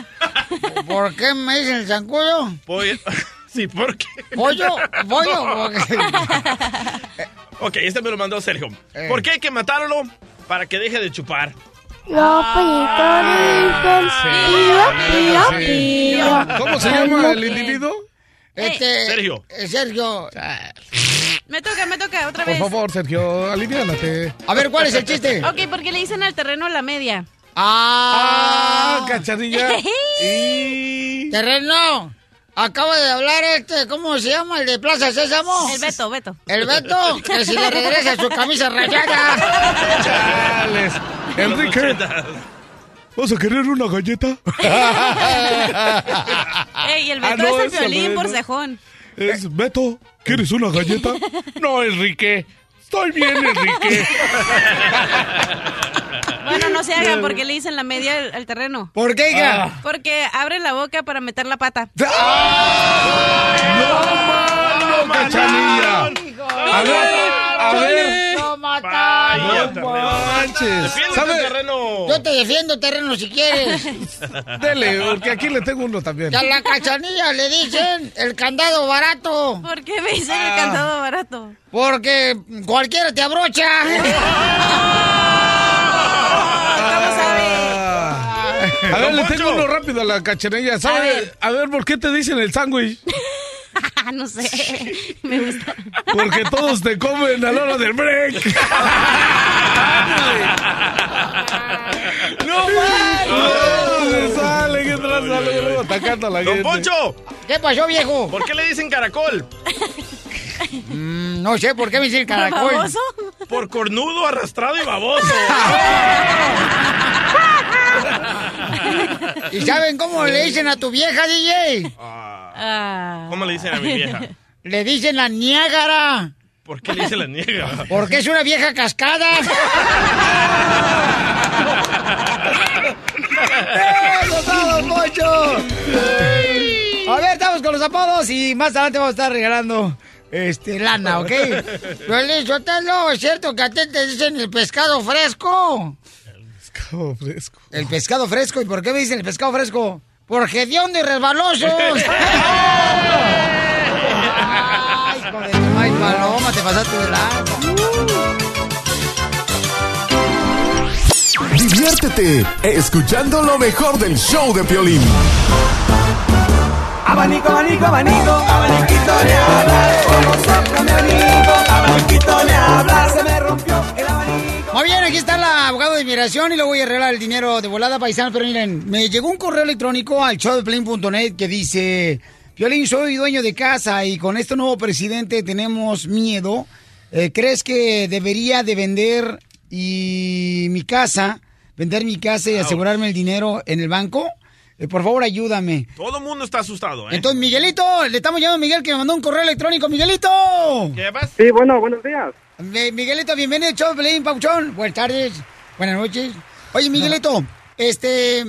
[laughs] ¿por qué me dicen el zancudo? Pollo. [laughs] Sí, ¿por qué? ¿Pollo? [laughs] ¿Pollo? Porque- Ok, este me lo mandó Sergio. Eh. ¿Por qué hay que matarlo? Para que deje de chupar. Lopito dicen, pío, pío, pío. ¿Cómo se llama el individuo? Este, Sergio. eh, Sergio. Me toca, me toca, otra Por vez. favor, Sergio, aliviánate. A ver, ¿cuál es el chiste? [laughs] Ok, porque le dicen al terreno la media. Ah, Ah, cachanilla. [laughs] Y... terreno. Acaba de hablar este, ¿cómo se llama? El de Plaza Sésamo. El Beto, Beto. El Beto, que si le regresa su camisa rayada. Chales. Enrique, ¿vas a querer una galleta? Ey, el Ah, Beto no, es el violín por cejón. Es Beto, ¿quieres una galleta? No, Enrique. Estoy bien, Enrique. Bueno, no se hagan porque [laughs] le dicen la media al, al terreno. ¿Por qué, hija? Ah. Porque abre la boca para meter la pata. ¡No, mano, cachanilla! A ver, a ver. ¡Lo mataron! No manches. ¿Sabe? terreno. Yo te defiendo, terreno, si quieres. [laughs] Dele, porque aquí le tengo uno también. Que a la cachanilla le dicen el candado barato. ¿Por qué me dicen Ah. el cantado barato? Porque cualquiera te abrocha. [laughs] A ver, Don le Poncho. tengo uno rápido a la cachanilla. ¿Sabe? A ver. A ver, ¿por qué te dicen el sándwich? [laughs] no sé. Me gusta. Porque todos te comen a la hora del break. [laughs] ¡No más! No, le sale, sale, luego atacando a la Don gente. Poncho, ¿Qué pasó, viejo? ¿por qué le dicen caracol? Mm, no sé por qué me dicen caracol. ¿Baboso? Por cornudo, arrastrado y baboso. [laughs] [laughs] ¿Y saben cómo le dicen a tu vieja, DJ? Ah. ¿Cómo le dicen a mi vieja? Le dicen la Niágara. ¿Por qué le dicen la niega? Porque es una vieja cascada. [laughs] ¡Eso Poncho! A ver, estamos con los apodos y más adelante vamos a estar regalando este lana, ¿ok? Luis Sotelo, ¿es cierto que a ti te dicen el pescado fresco? Pescado fresco. El pescado fresco, ¿y por qué me dicen el pescado fresco? Porque hediondo y resbalosos. [laughs] Ay, de paloma, te pasaste de lanza. Diviértete escuchando lo mejor del show de Piolín. Abanico, abanico, abanico, abaniquito le habla, como sopla mi abanico, abaniquito le se me rompió el abanico. Muy bien, aquí está el abogado de inmigración y le voy a arreglar el dinero de volada paisano. Pero miren, me llegó un correo electrónico al showdeplane.net que dice: Violín, soy dueño de casa y con este nuevo presidente tenemos miedo. Eh, ¿Crees que debería de vender y mi casa, vender mi casa y asegurarme el dinero en el banco? Eh, por favor, ayúdame. Todo el mundo está asustado, ¿eh? Entonces, Miguelito, le estamos llamando a Miguel que me mandó un correo electrónico. ¡Miguelito! ¿Qué pasa? Sí, bueno, buenos días. Mi- Miguelito, bienvenido Pelín, Pauchón. Buenas tardes, buenas noches. Oye, Miguelito, este,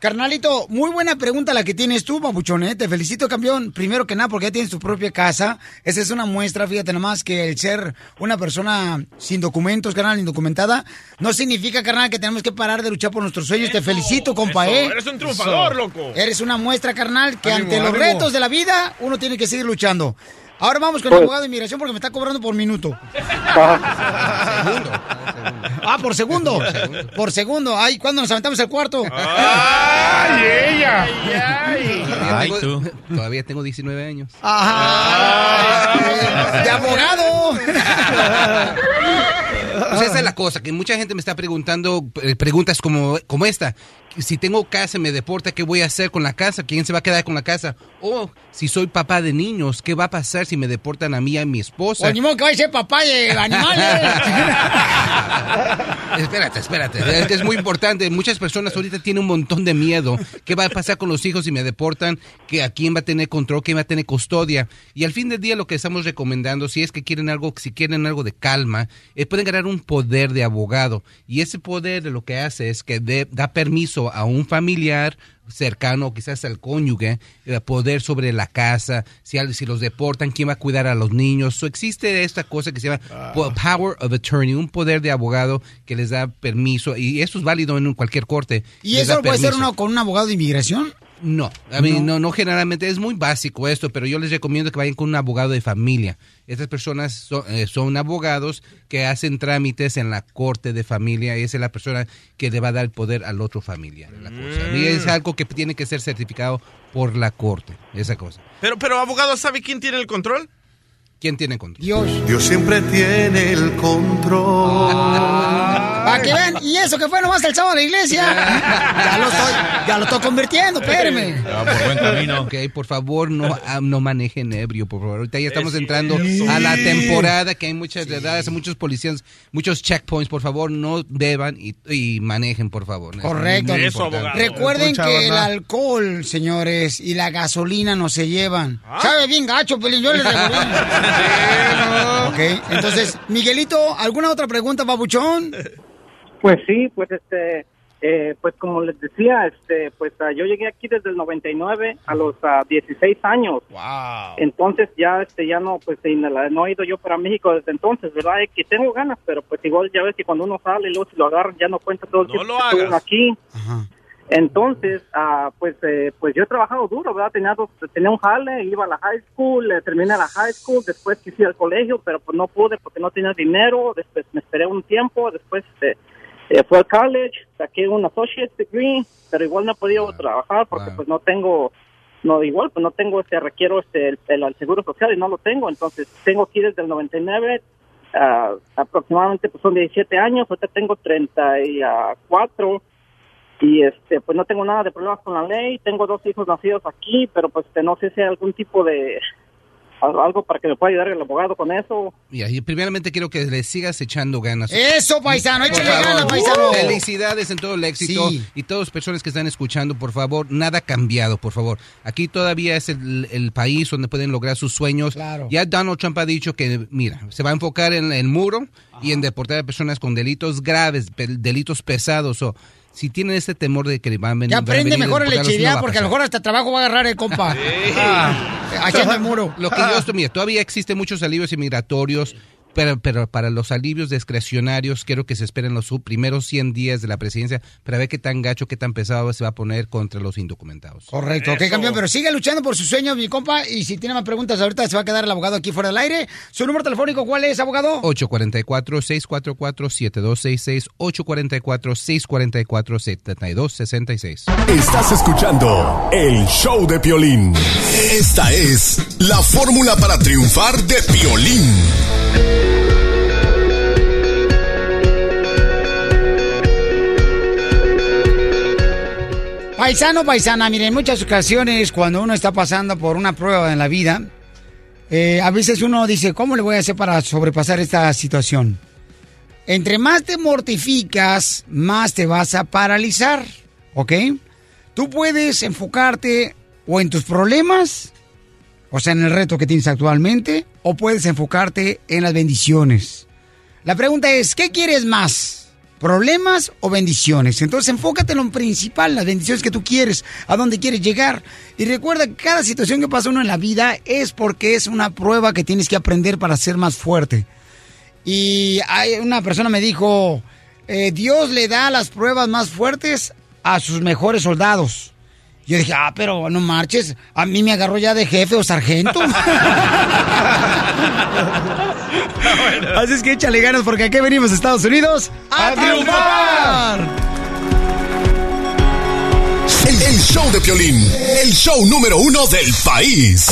carnalito, muy buena pregunta la que tienes tú, Papuchón, ¿eh? Te felicito, campeón. Primero que nada, porque ya tienes tu propia casa. Esa es una muestra, fíjate nomás, que el ser una persona sin documentos, carnal, indocumentada, no significa, carnal, que tenemos que parar de luchar por nuestros sueños. Te felicito, compa, eso, ¿eh? eres un triunfador, loco. Eres una muestra, carnal, que Ánimo, ante los retos de la vida, uno tiene que seguir luchando. Ahora vamos con el Pues- abogado de inmigración porque me está cobrando por minuto. [laughs] Ah, por segundo. Por segundo. Ay, ¿cuándo nos aventamos el cuarto? ¡Ay, ella! Ay, tú. Todavía tengo 19 años. Ajá. De abogado. Pues esa es la cosa, que mucha gente me está preguntando eh, preguntas como, como esta. Si tengo casa me deporta, ¿qué voy a hacer con la casa? ¿Quién se va a quedar con la casa? O si soy papá de niños, ¿qué va a pasar si me deportan a mí y a mi esposa? Modo que vaya a ser papá de animales. [laughs] Espérate, espérate. Es que es muy importante. Muchas personas ahorita tienen un montón de miedo. ¿Qué va a pasar con los hijos si me deportan? ¿Que ¿A quién va a tener control? ¿Quién va a tener custodia? Y al fin del día lo que estamos recomendando, si es que quieren algo, si quieren algo de calma, eh, pueden ganar un poder de abogado. Y ese poder lo que hace es que de- da permiso a un familiar cercano, quizás al cónyuge, eh, poder sobre la casa, si, al- si los deportan, quién va a cuidar a los niños. So, existe esta cosa que se llama po- Power of Attorney, un poder de abogado que les da permiso, y eso es válido en cualquier corte. ¿Y eso lo puede hacer permiso. uno con un abogado de inmigración? No, a mí no. no, generalmente es muy básico esto, pero yo les recomiendo que vayan con un abogado de familia. Estas personas son, eh, son abogados que hacen trámites en la corte de familia y esa es la persona que le va a dar el poder al otro familiar. la cosa. Y es algo que tiene que ser certificado por la corte, esa cosa. Pero, pero abogado, ¿sabe quién tiene el control? ¿Quién tiene control? Dios. Dios siempre tiene el control. [laughs] Para que vean, y eso que fue nomás el sábado a la iglesia. [laughs] Ya lo estoy, ya lo estoy convirtiendo, espérame. por buen camino. Ok, por favor, no, ah, no manejen ebrio, por favor. Ahorita ya estamos entrando a la temporada que hay muchas edades, muchos policías, muchos checkpoints. Por favor, no beban y, y manejen, por favor. Correcto. Recuerden Escucha, que el alcohol, señores, y la gasolina no se llevan. Sabe bien gacho, Pelín, yo le. [laughs] Ok, entonces, Miguelito, ¿alguna otra pregunta, babuchón? Pues sí, pues este, eh, pues como les decía, este, pues ah, yo llegué aquí desde el 99 a los ah, 16 años. Wow. Entonces ya, este, ya no, pues no, no he ido yo para México desde entonces, ¿verdad? Es que tengo ganas, pero pues igual ya ves que cuando uno sale y luego si lo agarran ya no cuenta todo el tiempo lo que estuvo hagas. aquí. Entonces, ah, pues, eh, pues yo he trabajado duro, ¿verdad? Tenía, dos, tenía un jale, iba a la high school, eh, terminé la high school, después quise ir al colegio, pero pues no pude porque no tenía dinero, después me esperé un tiempo, después este, eh, fui al college, saqué un associate degree, pero igual no he podido trabajar porque pues no tengo, no igual pues no tengo este, requiero este, el, el- el seguro social y no lo tengo, entonces tengo aquí desde el 99, ah, aproximadamente pues son 17 años, ahorita tengo 34 y este pues no tengo nada de problemas con la ley tengo dos hijos nacidos aquí pero pues este, no sé si hay algún tipo de algo para que me pueda ayudar el abogado con eso Y ahí, primeramente quiero que le sigas echando ganas. Eso, paisano, échale ganas, paisano. Felicidades en todo el éxito. Sí. Y todas las personas que están escuchando, por favor, nada ha cambiado, por favor. Aquí todavía es el, el país donde pueden lograr sus sueños. Claro. Ya Donald Trump ha dicho que, mira, se va a enfocar en el muro y en deportar a personas con delitos graves, pe- delitos pesados. O si tienen ese temor de que van a venir. Ya van a aprende venir a mejor deportarlos, no electricidad va a porque a lo mejor hasta trabajo va a agarrar el compa. Ah, haciendo el muro. Lo que yo estoy, mira, todavía existen muchos alivios inmigratorios, pero, pero para los alivios discrecionarios quiero que se esperen los primeros 100 días de la presidencia para ver qué tan gacho, qué tan pesado se va a poner contra los indocumentados. Correcto, ok, campeón, pero sigue luchando por sus sueños, mi compa, y si tiene más preguntas ahorita se va a quedar el abogado aquí fuera del aire. ¿Su número telefónico cuál es, abogado? 844-644-7266, 844-644-7266. Estás escuchando el show de Piolín. Esta es la fórmula para triunfar de Piolín. Paisano, paisana, miren, en muchas ocasiones cuando uno está pasando por una prueba en la vida, eh, a veces uno dice, ¿cómo le voy a hacer para sobrepasar esta situación? Entre más te mortificas, más te vas a paralizar, ¿ok? Tú puedes enfocarte o en tus problemas, o sea, en el reto que tienes actualmente, o puedes enfocarte en las bendiciones. La pregunta es, ¿qué quieres más? ¿Problemas o bendiciones? Entonces enfócate en lo principal, las bendiciones que tú quieres, a dónde quieres llegar. Y recuerda que cada situación que pasa uno en la vida es porque es una prueba que tienes que aprender para ser más fuerte. Y hay una persona me dijo, eh, Dios le da las pruebas más fuertes a sus mejores soldados. Yo dije, ah, pero no marches. A mí me agarró ya de jefe o sargento. [laughs] Así es que échale ganas porque aquí venimos a Estados Unidos a, triunfar. El, el show de Piolín, el show número uno del país.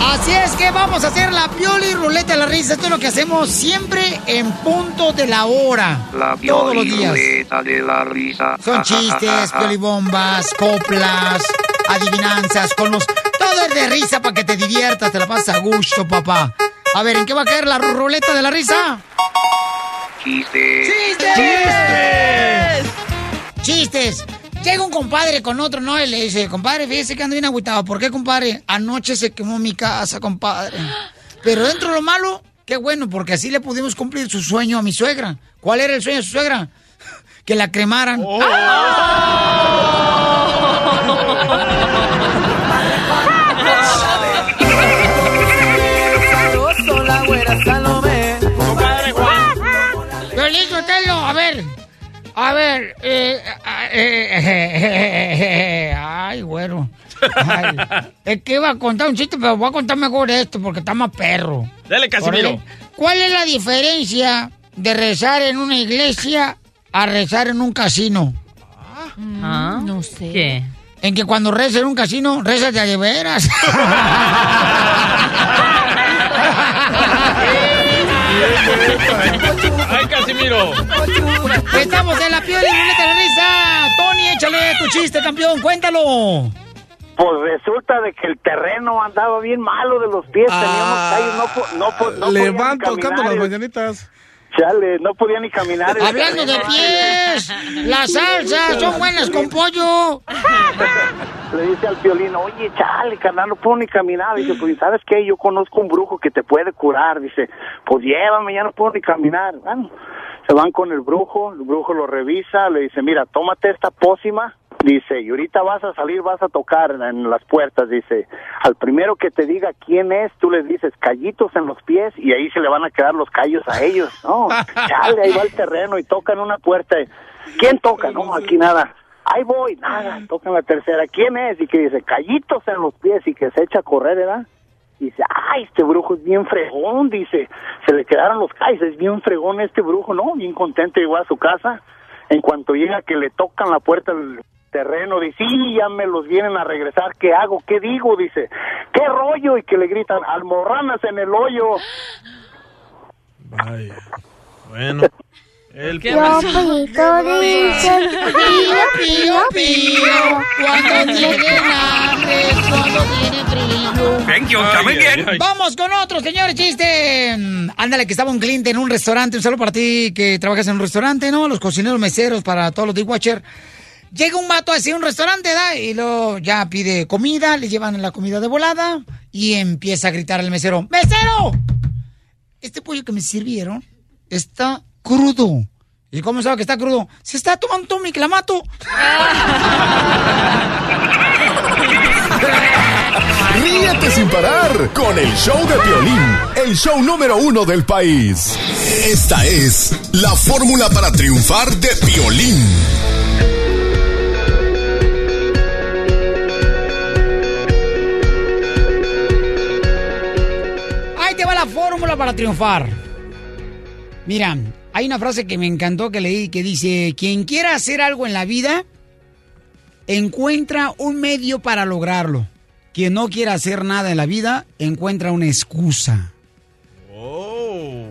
Así es que vamos a hacer la pioli ruleta de la risa. Esto es lo que hacemos siempre en punto de la hora. La Todos los días. de la risa. Son chistes, piolibombas, coplas, adivinanzas, con los... Todo es de risa para que te diviertas, te la pasas a gusto, papá. A ver, ¿en qué va a caer la ruleta de la risa? Chistes. ¡Chistes! ¡Chistes! Llega un compadre con otro, ¿no? Y le dice, compadre, fíjese que ando bien agüitado. ¿Por qué, compadre? Anoche se quemó mi casa, compadre. Pero dentro de lo malo, qué bueno, porque así le pudimos cumplir su sueño a mi suegra. ¿Cuál era el sueño de su suegra? [laughs] Que la cremaran. [laughs] [laughs] la güera A ver. eh, eh, eh, ay, güero. Ay, [laughs] es que iba a contar un chiste, pero voy a contar mejor esto porque está más perro. Dale, Casimiro. ¿Cuál es la diferencia de rezar en una iglesia a rezar en un casino? no sé. ¿Qué? En que cuando rezas en un casino, rezas de veras. [laughs] ¡Ay, Casimiro! Estamos en la piel y de la risa. Tony, échale tu chiste, campeón, cuéntalo. Pues resulta de que el terreno andaba bien malo de los pies, teníamos callos, no, po- no, po- no Le van tocando las eh. mañanitas. Chale, no podía ni caminar. el Hablando de pies, las salsas son buenas con pollo. Le dice al violino, oye, chale, carnal, no puedo ni caminar. Dice, pues, ¿sabes qué? Yo conozco un brujo que te puede curar. Dice, pues llévame, ya no puedo ni caminar. Bueno, se van con el brujo, el brujo lo revisa, le dice, mira, tómate esta pócima. Dice, y ahorita vas a salir, vas a tocar en las puertas. Dice, al primero que te diga quién es, tú les dices callitos en los pies y ahí se le van a quedar los callos a ellos. No, [laughs] chale, ahí va el terreno y tocan una puerta. ¿Quién toca? No, aquí nada. Ahí voy, nada, tocan la tercera. ¿Quién es? Y que dice, callitos en los pies y que se echa a correr, ¿verdad? Dice, ay, este brujo es bien fregón, dice. Se le quedaron los callos, es bien fregón este brujo, ¿no? Bien contento, llegó a su casa. En cuanto llega que le tocan la puerta del terreno, dice, sí, ya me los vienen a regresar, ¿qué hago? ¿Qué digo? Dice, ¿qué rollo? Y que le gritan, almorranas en el hoyo. Vaya. Bueno. [laughs] El Los pollitos dicen pío, pío, pío. Cuando tienen hambre, cuando tienen frío. Thank you, again. Vamos con otro, señor chiste. Ándale, que estaba un cliente en un restaurante. Un saludo para ti que trabajas en un restaurante, ¿no? Los cocineros meseros para todos los de Watcher. Llega un vato así a un restaurante, ¿da? Y luego ya pide comida, le llevan la comida de volada y empieza a gritar al mesero: ¡Mesero! Este pollo que me sirvieron está crudo. ¿Y cómo sabe que está crudo? Se está tomando mi clamato. [laughs] Ríete sin parar con el show de Piolín, el show número uno del país. Esta es la fórmula para triunfar de Piolín. Ahí te va la fórmula para triunfar. Mira, hay una frase que me encantó que leí que dice, quien quiera hacer algo en la vida, encuentra un medio para lograrlo. Quien no quiera hacer nada en la vida, encuentra una excusa. Oh.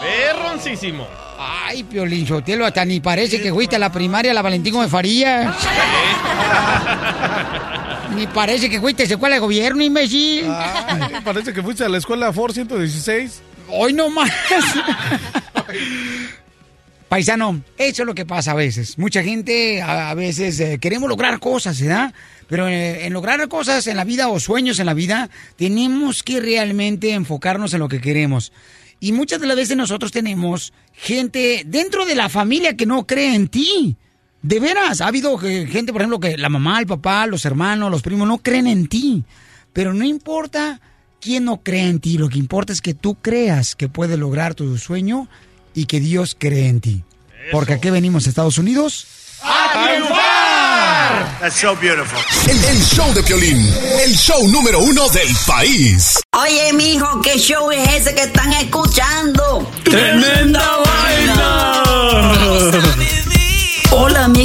Perroncísimo. Ay, Piolín Sotelo, hasta ni parece que fuiste a la primaria la Valentín Gómez Farías. [laughs] ni parece que fuiste a la escuela de gobierno, imbécil. Ay, parece que fuiste a la escuela Ford 116. Hoy no más. Paisano, eso es lo que pasa a veces. Mucha gente a, veces eh, queremos lograr cosas, ¿verdad? Pero eh, en lograr cosas en la vida o sueños en la vida, tenemos que realmente enfocarnos en lo que queremos. Y muchas de las veces nosotros tenemos gente dentro de la familia que no cree en ti. De veras, ha habido gente, por ejemplo, que la mamá, el papá, los hermanos, los primos no creen en ti. Pero no importa quién no cree en ti, lo que importa es que tú creas que puedes lograr tu sueño y que Dios cree en ti. Porque aquí venimos a Estados Unidos. ¡A triunfar! That's so beautiful. El, el show de Piolín, el show número uno del país. Oye, mijo, ¿qué show es ese que están escuchando? ¡Tremenda